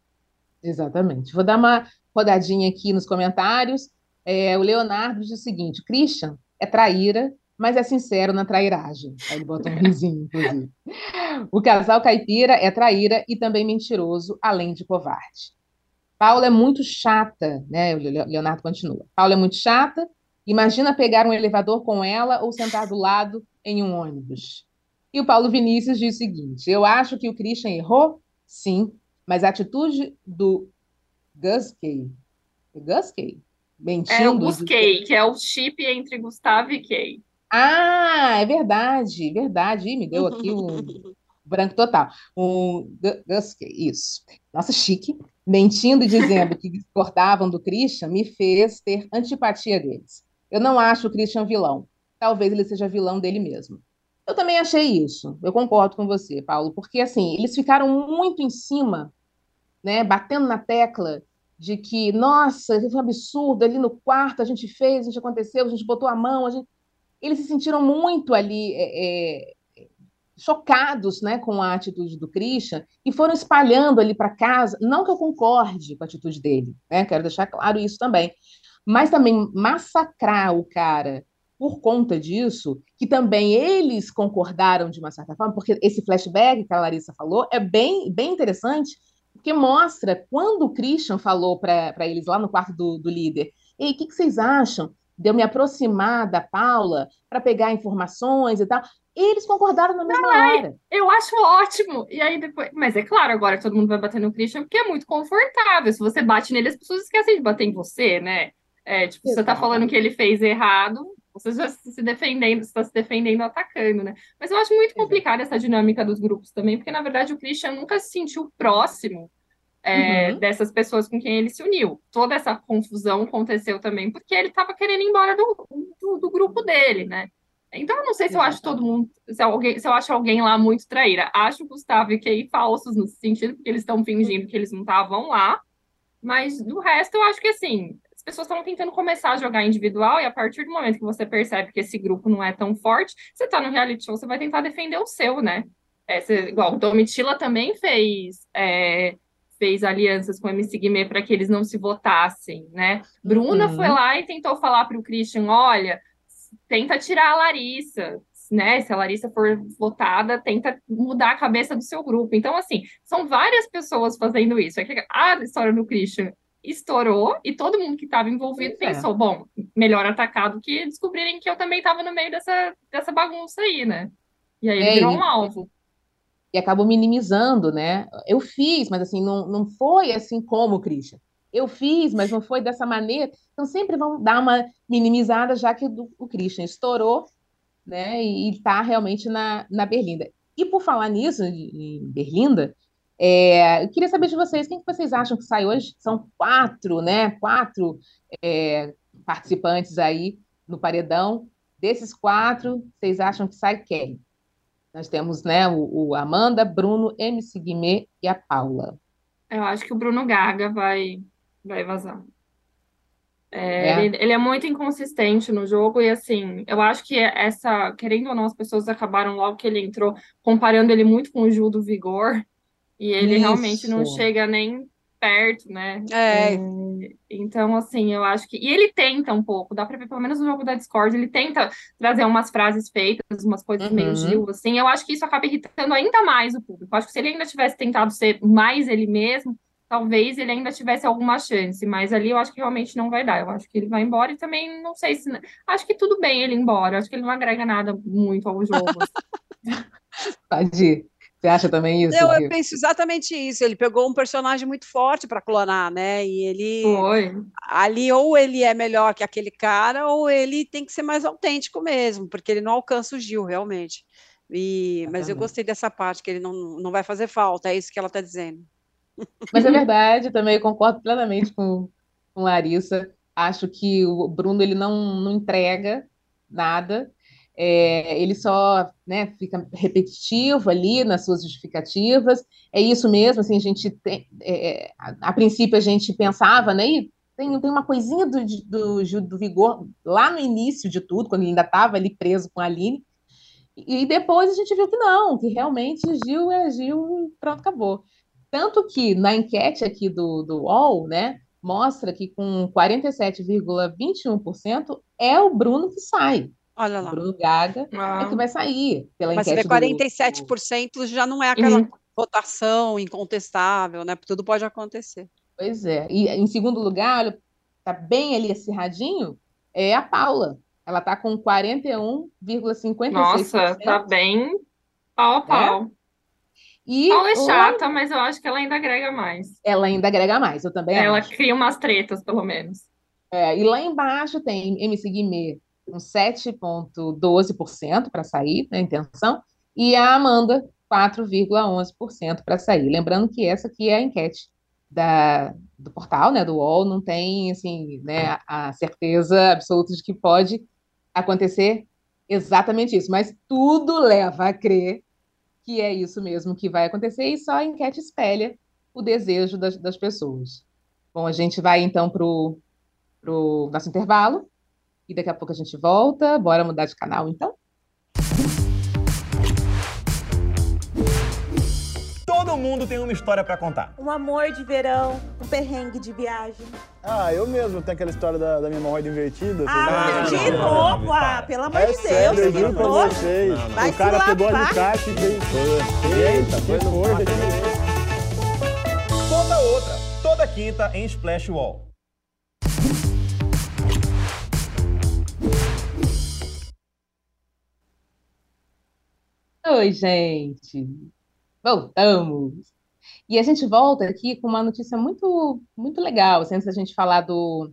Exatamente. Vou dar uma rodadinha aqui nos comentários. É, o Leonardo diz o seguinte: Christian é traíra, mas é sincero na trairagem. Aí ele bota um risinho, inclusive. O casal caipira é traíra e também mentiroso, além de covarde. Paula é muito chata, né? O Leonardo continua. Paula é muito chata. Imagina pegar um elevador com ela ou sentar do lado em um ônibus. E o Paulo Vinícius diz o seguinte: Eu acho que o Christian errou, sim, mas a atitude do Guskey, Guskey, mentindo. É o Guskey, que é o chip entre Gustavo e Kay. Ah, é verdade, verdade. Ih, me deu aqui um branco total. Um Guskey, isso. Nossa, chique mentindo e dizendo que discordavam do Christian, me fez ter antipatia deles. Eu não acho o Christian vilão. Talvez ele seja vilão dele mesmo. Eu também achei isso. Eu concordo com você, Paulo, porque assim, eles ficaram muito em cima, né, batendo na tecla de que, nossa, isso foi um absurdo, ali no quarto a gente fez, a gente aconteceu, a gente botou a mão, a gente... eles se sentiram muito ali é, é, chocados né, com a atitude do Christian e foram espalhando ali para casa. Não que eu concorde com a atitude dele, né? quero deixar claro isso também, mas também massacrar o cara por conta disso, que também eles concordaram de uma certa forma, porque esse flashback que a Larissa falou é bem, bem interessante, porque mostra quando o Christian falou para eles lá no quarto do, do líder: Ei, o que, que vocês acham? de eu me aproximar da Paula para pegar informações e tal. Eles concordaram na mesma Ai, hora. Eu acho ótimo. E aí depois. Mas é claro, agora todo mundo vai bater no Christian, porque é muito confortável. Se você bate nele, as pessoas esquecem de bater em você, né? É, tipo, Exato. você tá falando que ele fez errado, Você já se defendendo, está se defendendo, atacando, né? Mas eu acho muito complicada essa dinâmica dos grupos também, porque na verdade o Christian nunca se sentiu próximo é, uhum. dessas pessoas com quem ele se uniu. Toda essa confusão aconteceu também porque ele estava querendo ir embora do, do, do, grupo dele, né? Então, eu não sei se eu acho todo mundo, se, alguém, se eu acho alguém lá muito traíra. Acho o Gustavo e Kay falsos no sentido que eles estão fingindo que eles não estavam lá, mas do resto, eu acho que assim, as pessoas estão tentando começar a jogar individual e a partir do momento que você percebe que esse grupo não é tão forte, você está no reality show, você vai tentar defender o seu, né? É, você, igual o Domitila também fez. É, fez alianças com o MC Guimê para que eles não se votassem, né? Bruna uhum. foi lá e tentou falar para o Christian, olha, tenta tirar a Larissa, né? Se a Larissa for votada, tenta mudar a cabeça do seu grupo. Então, assim, são várias pessoas fazendo isso. É a história do Christian estourou e todo mundo que estava envolvido é. pensou, bom, melhor atacar do que descobrirem que eu também estava no meio dessa, dessa bagunça aí, né? E aí ele é, virou um alvo e acabam minimizando, né? Eu fiz, mas assim, não, não foi assim como o Christian. Eu fiz, mas não foi dessa maneira. Então sempre vão dar uma minimizada, já que o, Christian estourou, né? E está realmente na, na Berlinda. E por falar nisso, em Berlinda, é, eu queria saber de vocês, quem que vocês acham que sai hoje? São quatro, né? Quatro é, participantes aí no paredão. Desses quatro, vocês acham que sai quem? Nós temos né, o, o Amanda, Bruno, MC Guimê e a Paula. Eu acho que o Bruno Gaga vai, vai vazar. É, é. Ele, ele, é muito inconsistente no jogo, e assim, eu acho que essa, querendo ou não, as pessoas acabaram logo que ele entrou, comparando ele muito com o Gil do Vigor, e ele Isso. realmente não chega nem perto, né? É. é. Então, assim, eu acho que. E ele tenta um pouco, dá pra ver, pelo menos no jogo da Discord, ele tenta trazer umas frases feitas, umas coisas uhum. meio Gil, assim. Eu acho que isso acaba irritando ainda mais o público. Eu acho que se ele ainda tivesse tentado ser mais ele mesmo, talvez ele ainda tivesse alguma chance, mas ali eu acho que realmente não vai dar. Eu acho que ele vai embora e também não sei se. Acho que tudo bem ele ir embora, acho que ele não agrega nada muito ao jogo. Ir. Você acha também isso? Eu, eu penso exatamente isso. Ele pegou um personagem muito forte para clonar, né? E ele. Foi. Ali, ou ele é melhor que aquele cara, ou ele tem que ser mais autêntico mesmo, porque ele não alcança o Gil, realmente. E, mas eu gostei dessa parte, que ele não, não vai fazer falta, é isso que ela está dizendo. Mas é verdade, também concordo plenamente com, com Larissa. Acho que o Bruno ele não, não entrega nada é, ele só né, fica repetitivo ali nas suas justificativas. É isso mesmo, assim, a gente tem, é, é a, a, princípio a gente pensava, né, e tem, tem uma coisinha do, do, do Vigor lá no início de tudo, quando ele ainda estava ali preso com a Aline, e depois a gente viu que não, que realmente Gil é Gil e pronto, acabou. Tanto que na enquete aqui do, do UOL, né, mostra que com 47,21% é o Bruno que sai. Olha lá. Bruno Gaga ah. é que vai sair pela Mas enquete. Mas 47% do... já não é aquela uhum. votação incontestável, né? Tudo pode acontecer. Pois é. E em segundo lugar, tá bem ali acirradinho, é a Paula. Ela tá com 41,56%. Nossa, tá bem pau a é? pau. É? E Paula é chata, mas eu acho que ela ainda agrega mais. Ela ainda agrega mais, eu também ela acho. Ela cria umas tretas, pelo menos. É, e lá embaixo tem MC Guimê com 7,12% para sair, na né, intenção, e a Amanda, 4,11% para sair. Lembrando que essa aqui é a enquete da, do portal, né, do UOL, não tem, assim, né, a certeza absoluta de que pode acontecer exatamente isso, mas tudo leva a crer que é isso mesmo que vai acontecer e só a enquete espelha o desejo das, das pessoas. Bom, a gente vai então para o nosso intervalo e daqui a pouco a gente volta. Bora mudar de canal, então? Mundo tem uma história para contar. Um amor de verão, um perrengue de viagem. Ah, eu mesmo tenho aquela história da, da minha hemorroida invertida. Ah, de não, novo? Não, ah, pelo amor é de Deus. Eu juro pra vocês. o cara pegou a alicate e fez... Eita, foi no Conta outra. Toda quinta em Splash Wall. Oi, gente. Voltamos. E a gente volta aqui com uma notícia muito, muito legal, assim, antes da gente falar do,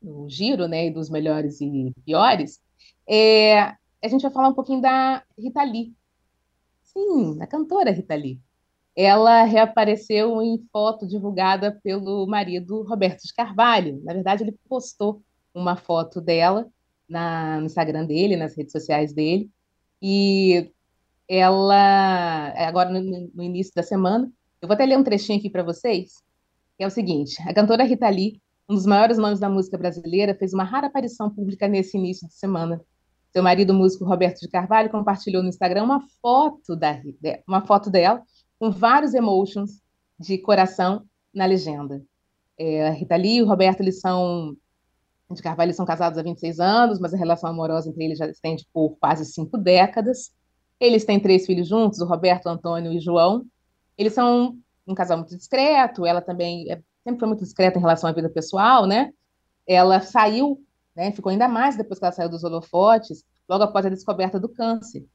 do giro, né, e dos melhores e piores. É, a gente vai falar um pouquinho da Rita Lee. Sim, a cantora Rita Lee. Ela reapareceu em foto divulgada pelo marido Roberto de Carvalho. Na verdade, ele postou uma foto dela na, no Instagram dele, nas redes sociais dele, e ela, agora no, início da semana, eu vou até ler um trechinho aqui para vocês, que é o seguinte: a cantora Rita Lee, um dos maiores nomes da música brasileira, fez uma rara aparição pública nesse início de semana. Seu marido, músico Roberto de Carvalho, compartilhou no Instagram uma foto da uma foto dela com vários emotions de coração na legenda. É, a Rita Lee e o Roberto eles são de Carvalho são casados há 26 anos, mas a relação amorosa entre eles já estende por quase cinco décadas. Eles têm três filhos juntos, o Roberto, o Antônio e o João. Eles são um casal muito discreto, ela também é, sempre foi muito discreta em relação à vida pessoal, né? Ela saiu, né, ficou ainda mais depois que ela saiu dos holofotes, logo após a descoberta do câncer.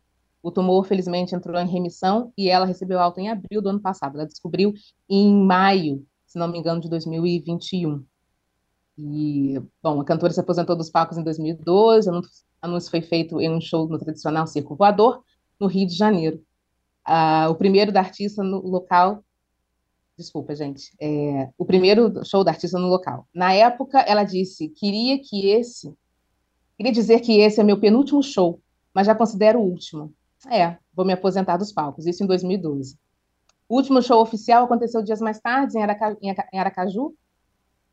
O tumor, felizmente, entrou em remissão e ela recebeu alta em abril do ano passado. Ela descobriu em maio, se não me engano, de 2021. E, bom, a cantora se aposentou dos palcos em 2012, o anúncio foi feito em um show no tradicional Circo Voador, no Rio de Janeiro. Ah, o primeiro da artista no local. Desculpa, gente. É, o primeiro show da artista no local. Na época, ela disse: queria que esse. Queria dizer que esse é meu penúltimo show, mas já considero o último. É, vou me aposentar dos palcos, isso em 2012. O último show oficial aconteceu dias mais tarde em, Araca, em Aracaju,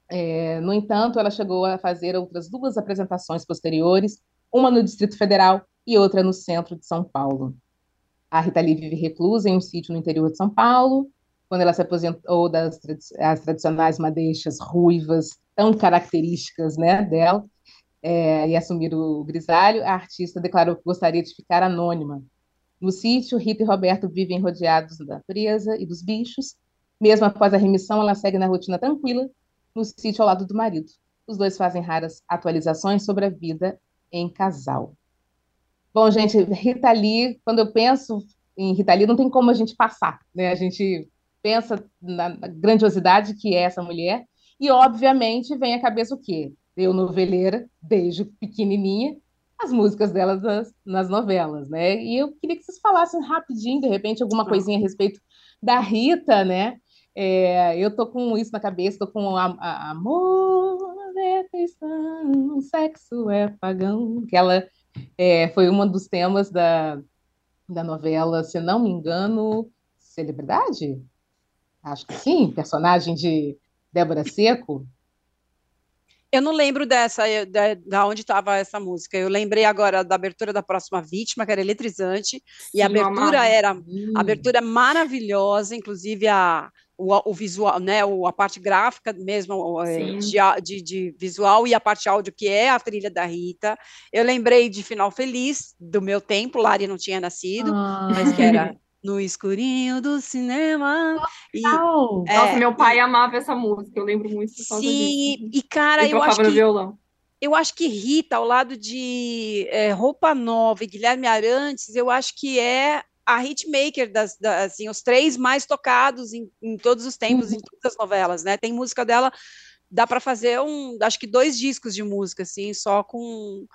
é, no entanto, ela chegou a fazer outras duas apresentações posteriores, uma no Distrito Federal e outra no centro de São Paulo. A Rita Lee vive reclusa em um sítio no interior de São Paulo, quando ela se aposentou das as tradicionais madeixas ruivas, tão características né, dela, é, e assumir o grisalho, a artista declarou que gostaria de ficar anônima. No sítio, Rita e Roberto vivem rodeados da natureza e dos bichos. Mesmo após a remissão, ela segue na rotina tranquila no sítio ao lado do marido. Os dois fazem raras atualizações sobre a vida em casal. Bom, gente, Rita Lee, quando eu penso em Rita Lee, não tem como a gente passar, né? A gente pensa na grandiosidade que é essa mulher, e obviamente vem à cabeça o quê? Eu, noveleira, desde pequenininha, as músicas dela nas, nas, novelas, né? E eu queria que vocês falassem rapidinho, de repente, alguma coisinha a respeito da Rita, né? É, eu tô com isso na cabeça, tô com a, a, amor é cristão, sexo é pagão, que ela é, foi um dos temas da, da novela, se não me engano, Celebridade? Acho que sim, personagem de Débora Seco. Eu não lembro dessa, da, da onde estava essa música. Eu lembrei agora da abertura da próxima vítima, que era eletrizante, Sim, e a abertura era a abertura maravilhosa, inclusive a o, o, visual, né, a parte gráfica mesmo é, de, de, de, visual e a parte áudio, que é a trilha da Rita. Eu lembrei de Final Feliz, do meu tempo, Lari não tinha nascido, ah. mas que era no escurinho do cinema. E, é, Nossa, meu pai e, amava essa música, eu lembro muito Sim, e cara, eu acho que... Violão. Eu acho que Rita, ao lado de é, Roupa Nova e Guilherme Arantes, eu acho que é a hitmaker das, assim, os três mais tocados em, em todos os tempos, uhum. em todas as novelas, né? Tem música dela, dá para fazer um, acho que dois discos de música, assim, só com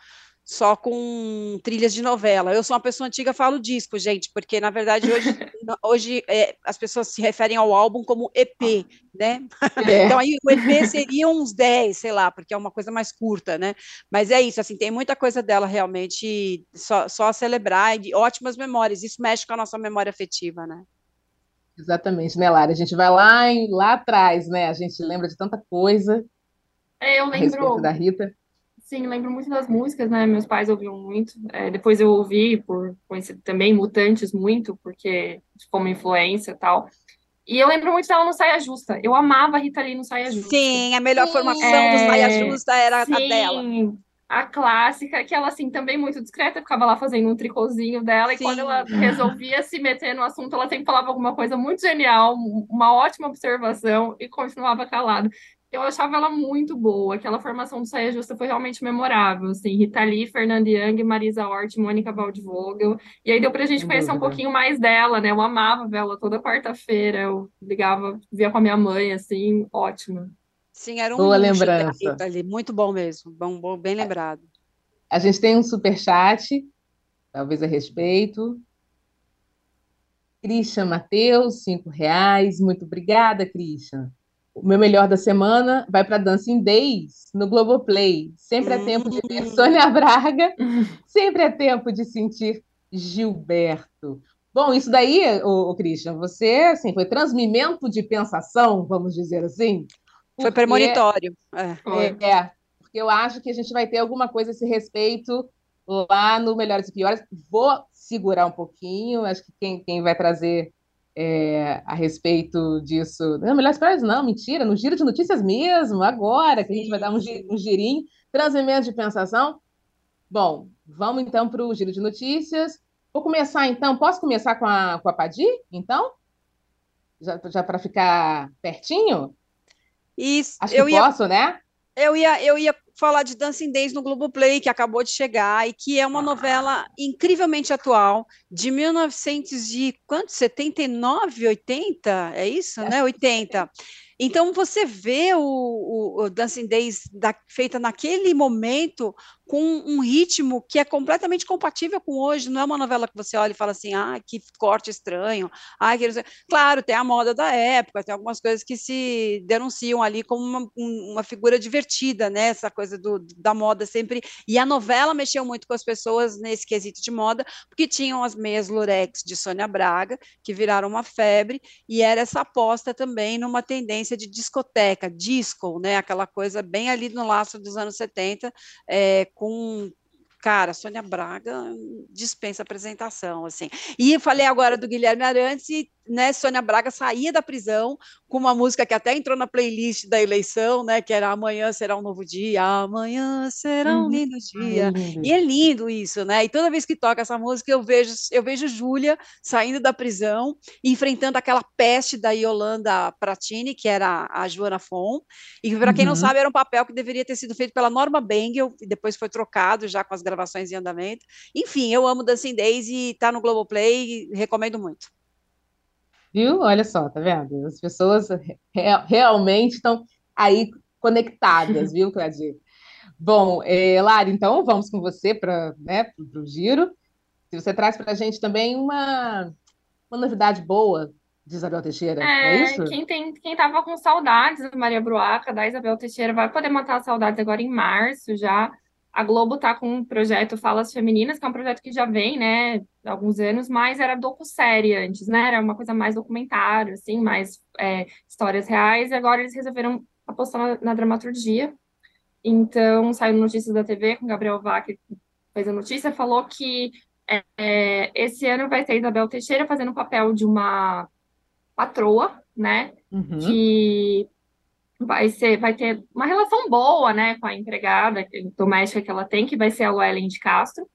só com trilhas de novela. Eu sou uma pessoa antiga, falo disco, gente, porque na verdade hoje, hoje é, as pessoas se referem ao álbum como EP, né? É. Então aí o EP seria uns 10, sei lá, porque é uma coisa mais curta, né? Mas é isso, assim, tem muita coisa dela realmente só, só a celebrar e ótimas memórias. Isso mexe com a nossa memória afetiva, né? Exatamente, né, Lara? A gente vai lá, em, lá atrás, né? A gente lembra de tanta coisa. É, eu lembro. da Rita. Sim, lembro muito das músicas, né? Meus pais ouviam muito. É, depois eu ouvi, por conhecer também Mutantes muito, porque como influência e tal. E eu lembro muito dela no Saia Justa. Eu amava a Rita Lee no Saia Justa. Sim, a melhor sim, formação é... do Saia Justa era sim, a dela. A clássica, que ela, assim, também muito discreta, ficava lá fazendo um tricôzinho dela, sim. e quando ela resolvia se meter no assunto, ela sempre falava alguma coisa muito genial, uma ótima observação, e continuava calada eu achava ela muito boa. Aquela formação do Saia Justa foi realmente memorável. Assim, Rita Lee, Fernanda Young, Marisa Hort, Mônica Waldvogel. E aí deu pra gente conhecer um pouquinho mais dela, né? Eu amava vê-la toda quarta-feira. Eu ligava, via com a minha mãe, assim, ótima. Sim, era um boa lembrança. Ali, muito bom mesmo, bom, bom, bem lembrado. A gente tem um super chat, talvez a respeito. Christian Matheus, cinco reais. Muito obrigada, Christian. O meu melhor da semana vai para Dancing Days no Globoplay. Sempre é tempo de ver Sônia Braga, sempre é tempo de sentir Gilberto. Bom, isso daí, o, o Christian, você assim, foi transmimento de pensação, vamos dizer assim? Porque, foi premonitório. É. é, porque eu acho que a gente vai ter alguma coisa a esse respeito lá no Melhores e Piores. Vou segurar um pouquinho, acho que quem, quem vai trazer é, a respeito disso. Não, Melhores Piores não, mentira, no giro de notícias mesmo, agora, que a gente vai dar um, um girinho, transmimento de pensação. Bom, vamos então para o giro de notícias. Vou começar então, posso começar com a, com a Padi, então? Já, já para ficar pertinho? Isso. Acho eu que ia, posso, né? Eu ia, eu ia falar de Dancing Days no Globoplay, que acabou de chegar, e que é uma ah. novela incrivelmente atual, de 1900 e quanto? 79, 80? É isso, é. né? 80. Então você vê o, o, o Dancing Days da, feita naquele momento com um ritmo que é completamente compatível com hoje. Não é uma novela que você olha e fala assim, ah, que corte estranho. Ah, que... Claro, tem a moda da época, tem algumas coisas que se denunciam ali como uma, uma figura divertida, né? Essa coisa do, da moda sempre. E a novela mexeu muito com as pessoas nesse quesito de moda, porque tinham as meias lurex de Sônia Braga, que viraram uma febre, e era essa aposta também numa tendência de discoteca, disco, né? Aquela coisa bem ali no laço dos anos 70, é, com cara, Sônia Braga dispensa apresentação, assim. E falei agora do Guilherme Arantes e né, Sônia Braga saía da prisão com uma música que até entrou na playlist da eleição, né, que era Amanhã será um novo dia, amanhã será um uhum. lindo dia. e é lindo isso, né? E toda vez que toca essa música eu vejo eu vejo Júlia saindo da prisão, enfrentando aquela peste da Yolanda Pratini, que era a Joana Fon. E para quem uhum. não sabe, era um papel que deveria ter sido feito pela Norma Bengel e depois foi trocado já com as gravações em andamento. Enfim, eu amo Dancing Days e tá no Globoplay, recomendo muito. Viu? Olha só, tá vendo? As pessoas re realmente estão aí conectadas, viu, Claudia? Bom, é, Lara, então vamos com você para né, o giro. Se você traz para a gente também uma, uma novidade boa de Isabel Teixeira, é, é isso? Quem, tem, quem tava com saudades da Maria Bruaca, da Isabel Teixeira, vai poder matar saudades agora em março já. A Globo está com um projeto Falas Femininas, que é um projeto que já vem, né, há alguns anos, mas era docu-série antes, né, era uma coisa mais documentário, assim, mais é, histórias reais, e agora eles resolveram apostar na, na dramaturgia. Então, saiu notícias da TV com Gabriel Vac, que fez a notícia, falou que é, é, esse ano vai ter Isabel Teixeira fazendo o papel de uma patroa, né, uhum. que vai ser, vai ter uma relação boa, né, com a empregada doméstica que ela tem, que vai ser a Luellen de Castro,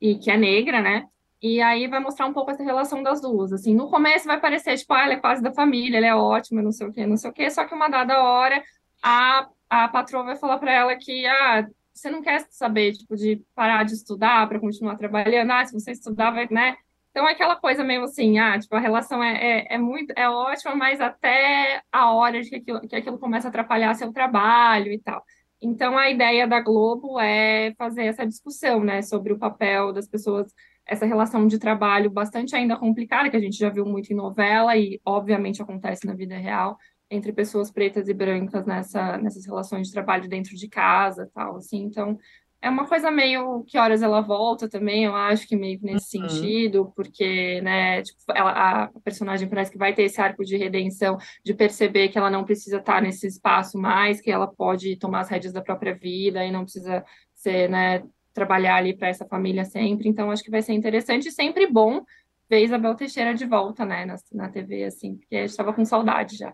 e que é negra, né? E aí vai mostrar um pouco essa relação das duas. Assim, no começo vai parecer, tipo, ah, ela é quase da família, ela é ótima, não sei o quê, não sei o quê, só que uma dada hora a, a patroa vai falar para ela que, ah, você não quer saber, tipo, de parar de estudar para continuar trabalhando, ah, se você estudar, vai, né? Então é aquela coisa meio assim, ah, tipo, a relação é, é, é, muito, é ótima, mas até a hora de que aquilo, que aquilo começa a atrapalhar seu trabalho e tal. Então a ideia da Globo é fazer essa discussão, né, sobre o papel das pessoas, essa relação de trabalho bastante ainda complicada, que a gente já viu muito em novela e obviamente acontece na vida real, entre pessoas pretas e brancas nessa, nessas relações de trabalho dentro de casa, tal, assim. Então, é uma coisa meio que horas ela volta também, eu acho que meio nesse uhum. sentido, porque, né, tipo, ela, a personagem parece que vai ter esse arco de redenção, de perceber que ela não precisa estar nesse espaço mais, que ela pode tomar as rédeas da própria vida e não precisa ser, né, trabalhar ali para essa família sempre. Então, acho que vai ser interessante e sempre bom ver Isabel Teixeira de volta, né, na, na TV, assim, porque a gente estava com saudade já.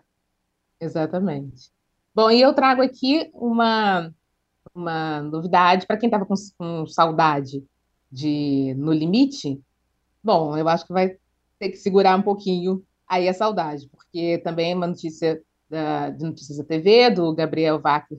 Exatamente. Bom, e eu trago aqui uma uma novidade para quem estava com, com, saudade de No Limite. Bom, eu acho que vai ter que segurar um pouquinho aí a saudade, porque também é uma notícia da, de Notícias da TV, do Gabriel Vaca,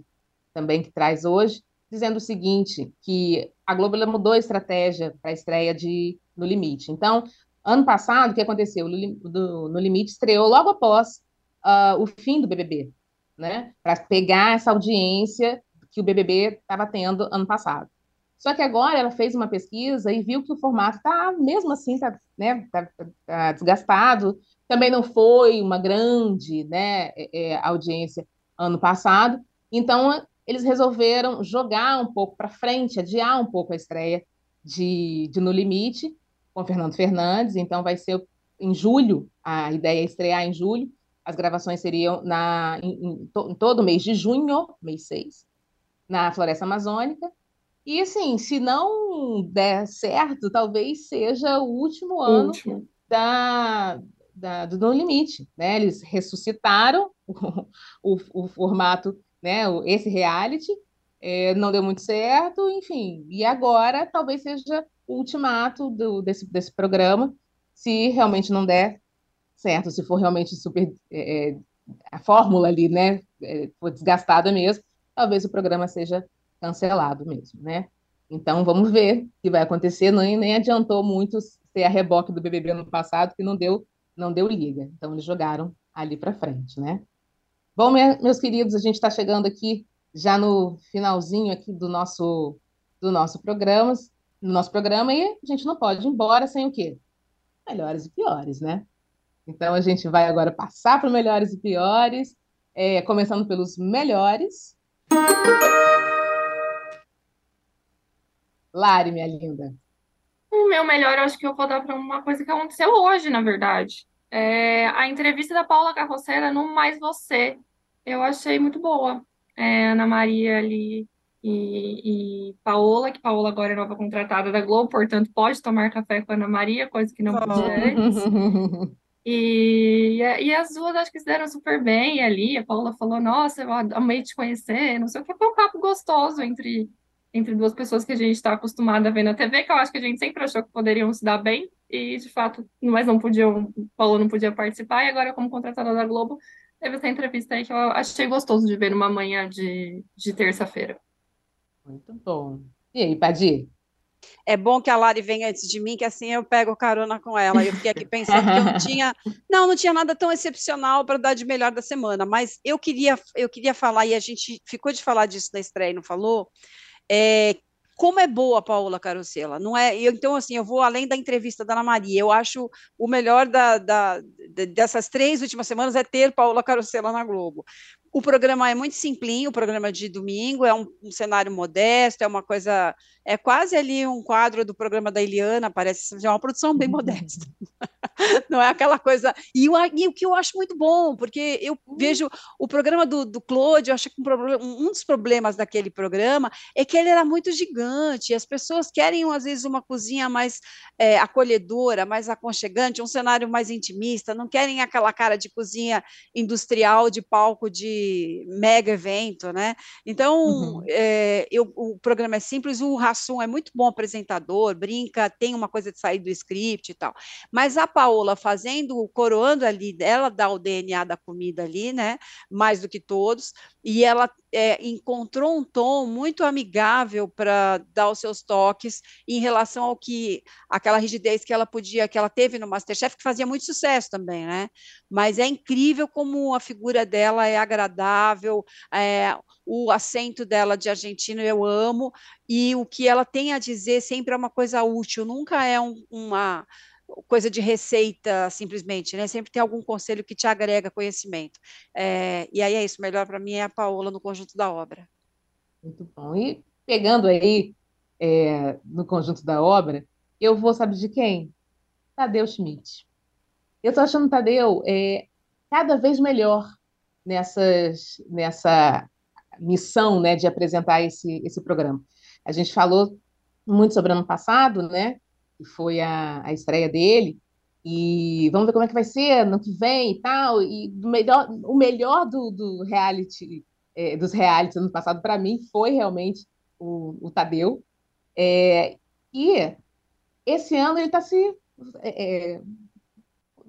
também que traz hoje, dizendo o seguinte, que a Globo mudou a estratégia para a estreia de No Limite. Então, ano passado, o que aconteceu? O No Limite estreou logo após uh, o fim do BBB, né? Para pegar essa audiência que o BBB estava tendo ano passado. Só que agora ela fez uma pesquisa e viu que o formato está, mesmo assim, está né, tá, tá desgastado. Também não foi uma grande né, é, é audiência ano passado. Então, eles resolveram jogar um pouco para frente, adiar um pouco a estreia de, de No Limite, com Fernando Fernandes. Então, vai ser em julho, a ideia é estrear em julho. As gravações seriam na, em, em, to, em todo mês de junho, mês 6, na Floresta Amazônica. E assim, se não der certo, talvez seja o último ano último. Da, da, do No Limite. Né? Eles ressuscitaram o, o, o formato, né? esse reality, é, não deu muito certo, enfim. E agora talvez seja o ultimato do, desse, desse programa, se realmente não der certo, se for realmente super. É, é a fórmula ali, né? É, for desgastada mesmo, talvez o programa seja cancelado mesmo, né? Então vamos ver o que vai acontecer. Nem, nem adiantou muito ser a reboque do BBB no passado, que não deu, não deu liga. Então eles jogaram ali para frente, né? Bom, meus queridos, a gente está chegando aqui já no finalzinho aqui do nosso do nosso programa, do nosso programa e a gente não pode ir embora sem o quê? Melhores e piores, né? Então a gente vai agora passar para melhores e piores, é, começando pelos melhores. Lari, minha linda. O meu melhor, eu acho que eu vou dar para uma coisa que aconteceu hoje, na verdade. É, a entrevista da Paula Carroceira no Mais Você. Eu achei muito boa. É, Ana Maria ali e, e Paola, que Paola agora é nova contratada da Globo, portanto pode tomar café com a Ana Maria, coisa que não podia antes. E, e as duas acho que se deram super bem ali. A Paula falou: Nossa, eu amei te conhecer. Não sei o que, foi um papo gostoso entre, entre duas pessoas que a gente está acostumada a ver na TV, que eu acho que a gente sempre achou que poderiam se dar bem, e de fato, mas não podiam, Paula não podia participar, e agora, como contratada da Globo, teve essa entrevista aí que eu achei gostoso de ver numa manhã de, de terça-feira. Muito bom. E aí, Padir? É bom que a Lari venha antes de mim, que assim eu pego carona com ela. Eu fiquei aqui pensando que eu não tinha, não, não tinha nada tão excepcional para dar de melhor da semana, mas eu queria, eu queria falar, e a gente ficou de falar disso na estreia, não falou? É, como é boa a Paola Carosella, não é? Eu, então, assim, eu vou além da entrevista da Ana Maria. Eu acho o melhor da, da, dessas três últimas semanas é ter Paola Carosella na Globo, o programa é muito simplinho, o programa de domingo, é um, um, cenário modesto, é uma coisa, é quase ali um quadro do programa da Eliana, parece ser uma produção bem modesta. Não é aquela coisa. E, o, e o que eu acho muito bom, porque eu uhum. vejo o programa do, do Claude, eu acho que um, problema, um dos problemas daquele programa é que ele era muito gigante, as pessoas querem, às vezes, uma cozinha mais é, acolhedora, mais aconchegante, um cenário mais intimista, não querem aquela cara de cozinha industrial, de palco de mega evento, né? Então, uhum. é, eu, o programa é simples, o É muito bom apresentador, brinca, tem uma coisa de sair do script e tal. Mas a Paola fazendo, coroando ali, ela dá o DNA da comida ali, né? Mais do que todos, e ela é, encontrou um tom muito amigável para dar os seus toques em relação ao que aquela rigidez que ela podia, que ela teve no MasterChef, que fazia muito sucesso também, né? Mas é incrível como a figura dela é agradável, é, o acento dela de argentino eu amo, e o que ela tem a dizer sempre é uma coisa útil, nunca é um, uma coisa de receita simplesmente, né? Sempre tem algum conselho que te agrega conhecimento. É, e aí é isso, melhor para mim é a Paola no conjunto da obra. Muito bom. E pegando aí é, no conjunto da obra, eu vou, sabe de quem? Tadeu Schmidt. Eu estou achando o Tadeu é, cada vez melhor nessas, nessa missão né, de apresentar esse, esse programa. A gente falou muito sobre ano passado, né? Que foi a, a estreia dele, e vamos ver como é que vai ser no que vem e tal. E do melhor, o melhor do, do reality, é, dos realities ano passado, para mim, foi realmente o, o Tadeu. É, e esse ano ele está se. É, é,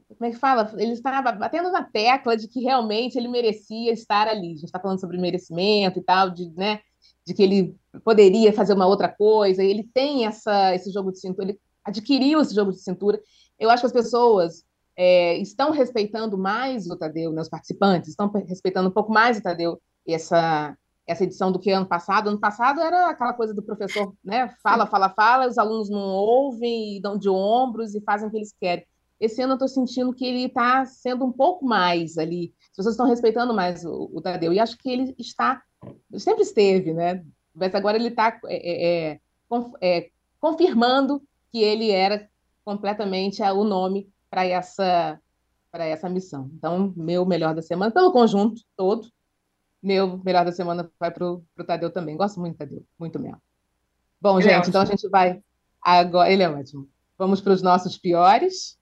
como é que fala? Ele está batendo na tecla de que realmente ele merecia estar ali. A gente está falando sobre merecimento e tal, de, né, de que ele poderia fazer uma outra coisa. Ele tem essa, esse jogo de cintura. Ele adquiriu esse jogo de cintura. Eu acho que as pessoas é, estão respeitando mais o Tadeu, né, os participantes estão respeitando um pouco mais o Tadeu, essa, essa edição do que ano passado. Ano passado era aquela coisa do professor, né? Fala, fala, fala, os alunos não ouvem e dão de ombros e fazem o que eles querem. Esse ano eu estou sentindo que ele está sendo um pouco mais ali. As pessoas estão respeitando mais o, o Tadeu. E acho que ele está, sempre esteve, né? Mas agora ele está é, é, é, confirmando que ele era completamente o nome para essa para essa missão. Então, meu melhor da semana, pelo conjunto todo, meu melhor da semana vai para o Tadeu também. Gosto muito do Tadeu, muito mesmo. Bom, ele é gente, é então a gente vai agora. Ele é ótimo. Vamos para os nossos piores.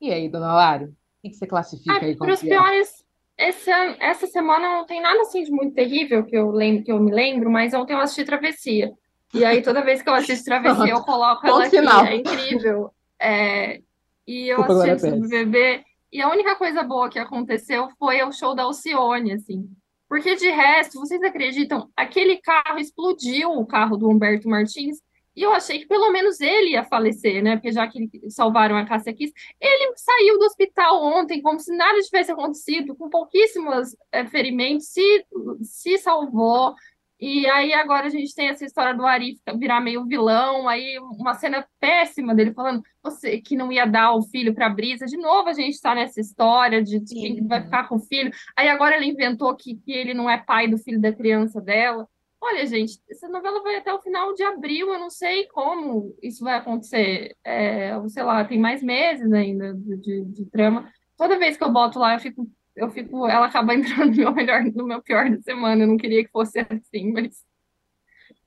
E aí, dona Lário, o que, você classifica ah, aí como Para os piores, esse, essa semana não tem nada assim de muito terrível que eu lembro, que eu me lembro, mas ontem eu assisti Travessia. E aí, toda vez que eu assisto Travessia, eu coloco ela aqui. Final. É incrível. É, e eu Desculpa, assisti o bebê. E a única coisa boa que aconteceu foi o show da Alcione, assim. Porque de resto, vocês acreditam? Aquele carro explodiu, o carro do Humberto Martins, e eu achei que pelo menos ele ia falecer, né? Porque já que salvaram a Cássia Kiss, ele saiu do hospital ontem como se nada tivesse acontecido, com pouquíssimos é, ferimentos, se, se salvou. E aí agora a gente tem essa história do Arif virar meio vilão, aí uma cena péssima dele falando você que não ia dar o filho para Brisa. De novo a gente está nessa história de, de quem vai ficar com o filho. Aí agora ele inventou que, que ele não é pai do filho da criança dela. Olha, gente, essa novela vai até o final de abril, eu não sei como isso vai acontecer. É, sei lá, tem mais meses ainda de, de, de, trama. Toda vez que eu boto lá, eu fico, eu fico, ela acaba entrando no meu melhor, no meu pior da semana. Eu não queria que fosse assim, mas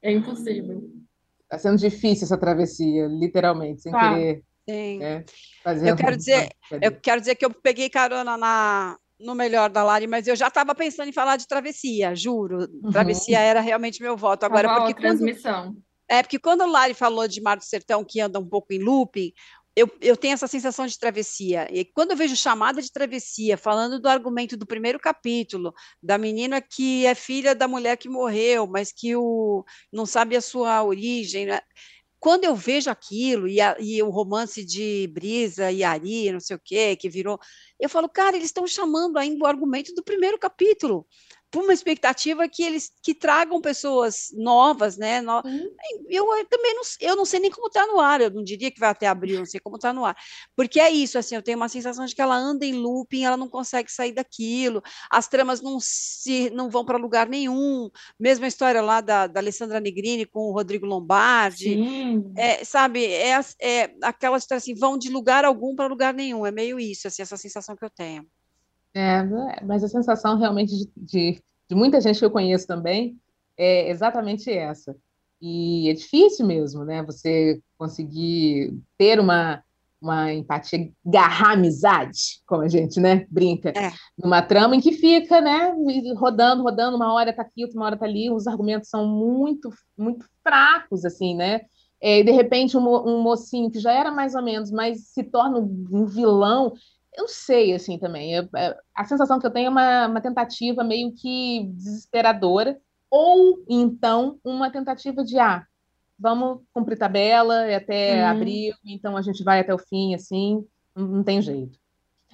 é impossível. Está sendo difícil essa travessia, literalmente, sem tá. querer. Sim. Fazer eu quero dizer, eu quero dizer que eu peguei carona na no melhor da Lari, mas eu já estava pensando em falar de travessia, juro. Uhum. Travessia era realmente meu voto. Agora, porque quando, transmissão. É, porque quando a Lari falou de Mar do Sertão, que anda um pouco em looping, eu, eu tenho essa sensação de travessia. E quando eu vejo chamada de travessia, falando do argumento do primeiro capítulo, da menina que é filha da mulher que morreu, mas que o, não sabe a sua origem, né? Quando eu vejo aquilo e, a, e, o romance de Brisa e Ari, não sei o quê, que virou, eu falo, cara, eles estão chamando ainda o argumento do primeiro capítulo por uma expectativa que eles que tragam pessoas novas, né? No... Eu, eu, também não, eu não sei nem como está no ar, eu não diria que vai até abril, não sei como está no ar. Porque é isso, assim, eu tenho uma sensação de que ela anda em looping, ela não consegue sair daquilo, as tramas não se não vão para lugar nenhum. Mesma história lá da, da Alessandra Negrini com o Rodrigo Lombardi. É, sabe, é, é aquela história assim, vão de lugar algum para lugar nenhum. É meio isso, assim, essa sensação que eu tenho. É, mas a sensação realmente de, de, de muita gente que eu conheço também é exatamente essa. E é difícil mesmo, né? Você conseguir ter uma, uma empatia, garrar amizade, como a gente, né, brinca, é. numa trama em que fica, né, rodando, rodando, uma hora tá aqui, outra hora tá ali, os argumentos são muito, muito fracos, assim, né? É, de repente, um, um mocinho que já era mais ou menos, mas se torna um vilão, eu sei, assim, também. Eu, é, a sensação que eu tenho é uma, uma tentativa meio que desesperadora, ou então uma tentativa de, ah, vamos cumprir tabela é até uhum. abril, então a gente vai até o fim, assim, não, não tem jeito.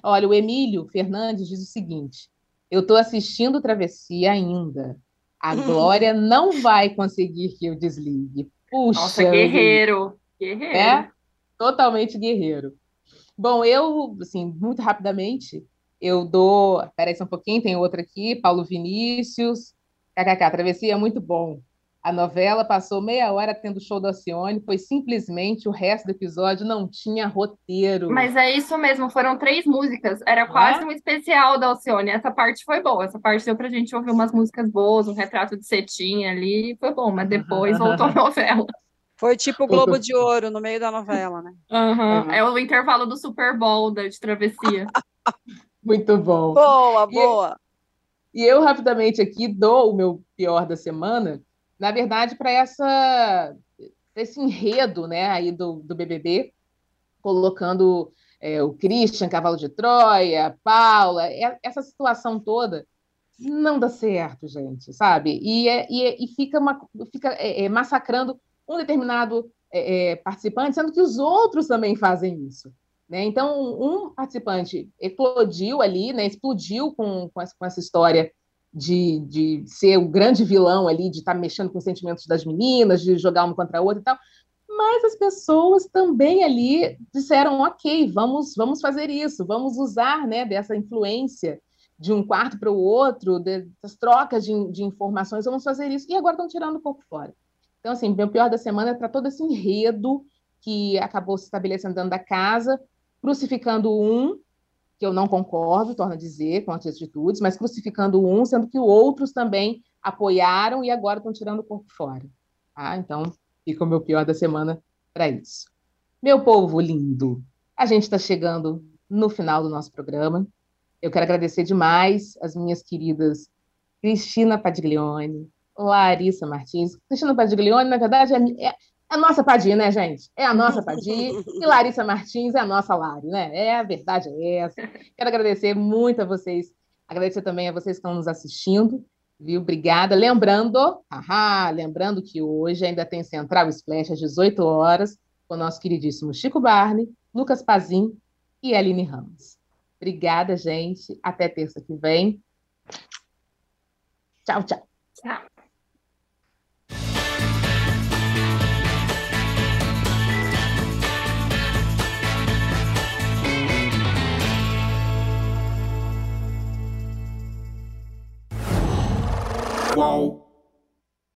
Olha, o Emílio Fernandes diz o seguinte: eu estou assistindo Travessia ainda. A uhum. Glória não vai conseguir que eu desligue. Puxa. Nossa, guerreiro. Guerreiro. É? Totalmente guerreiro. Bom, eu, assim, muito rapidamente, eu dou. Peraí só um pouquinho, tem outra aqui, Paulo Vinícius. KKK, Travessia é muito bom. A novela passou meia hora tendo show da Alcione, pois simplesmente o resto do episódio não tinha roteiro. Mas é isso mesmo, foram três músicas, era quase um especial da Alcione. Essa parte foi boa, essa parte deu pra gente ouvir umas músicas boas, um retrato de cetim ali, foi bom, mas depois voltou a novela. Foi tipo o Globo de Ouro no meio da novela, né? Uhum. É o intervalo do Super Bowl da de travessia. Muito bom. Boa, boa. E, e eu rapidamente aqui dou o meu pior da semana, na verdade, para essa esse enredo, né, aí do, do BBB, colocando é, o Christian, Cavalo de Troia, a Paula, é, essa situação toda não dá certo, gente, sabe? E, é, e, é, e fica, uma, fica é, é massacrando um determinado é, é, participante, sendo que os outros também fazem isso. Né? Então, um participante eclodiu ali, né? explodiu com, com, essa, com essa história de, de ser o grande vilão ali, de estar tá mexendo com os sentimentos das meninas, de jogar uma contra a outra e tal. Mas as pessoas também ali disseram, ok, vamos, vamos fazer isso, vamos usar né, dessa influência de um quarto para o outro, das trocas de, de, informações, vamos fazer isso. E agora estão tirando o corpo fora. Então, assim, meu pior da semana é para todo esse enredo que acabou se estabelecendo dentro da casa, crucificando um, que eu não concordo, torno a dizer, com as atitudes, mas crucificando um, sendo que outros também apoiaram e agora estão tirando o corpo fora. Tá? Então, fica o meu pior da semana para isso. Meu povo lindo, a gente está chegando no final do nosso programa. Eu quero agradecer demais as minhas queridas Cristina Padiglione, Larissa Martins. Cristina Padiglione, na verdade, é, é a nossa Padir, né, gente? É a nossa Padir. e Larissa Martins é a nossa Lari, né? É, a verdade é essa. Quero agradecer muito a vocês. Agradecer também a vocês que estão nos assistindo. Viu? Obrigada. Lembrando, haha, lembrando que hoje ainda tem Central Splash às 18 horas, com o nosso queridíssimo Chico Barney, Lucas Pazin e Aline Ramos. Obrigada, gente. Até terça que vem. Tchau, tchau. Tchau. whoa.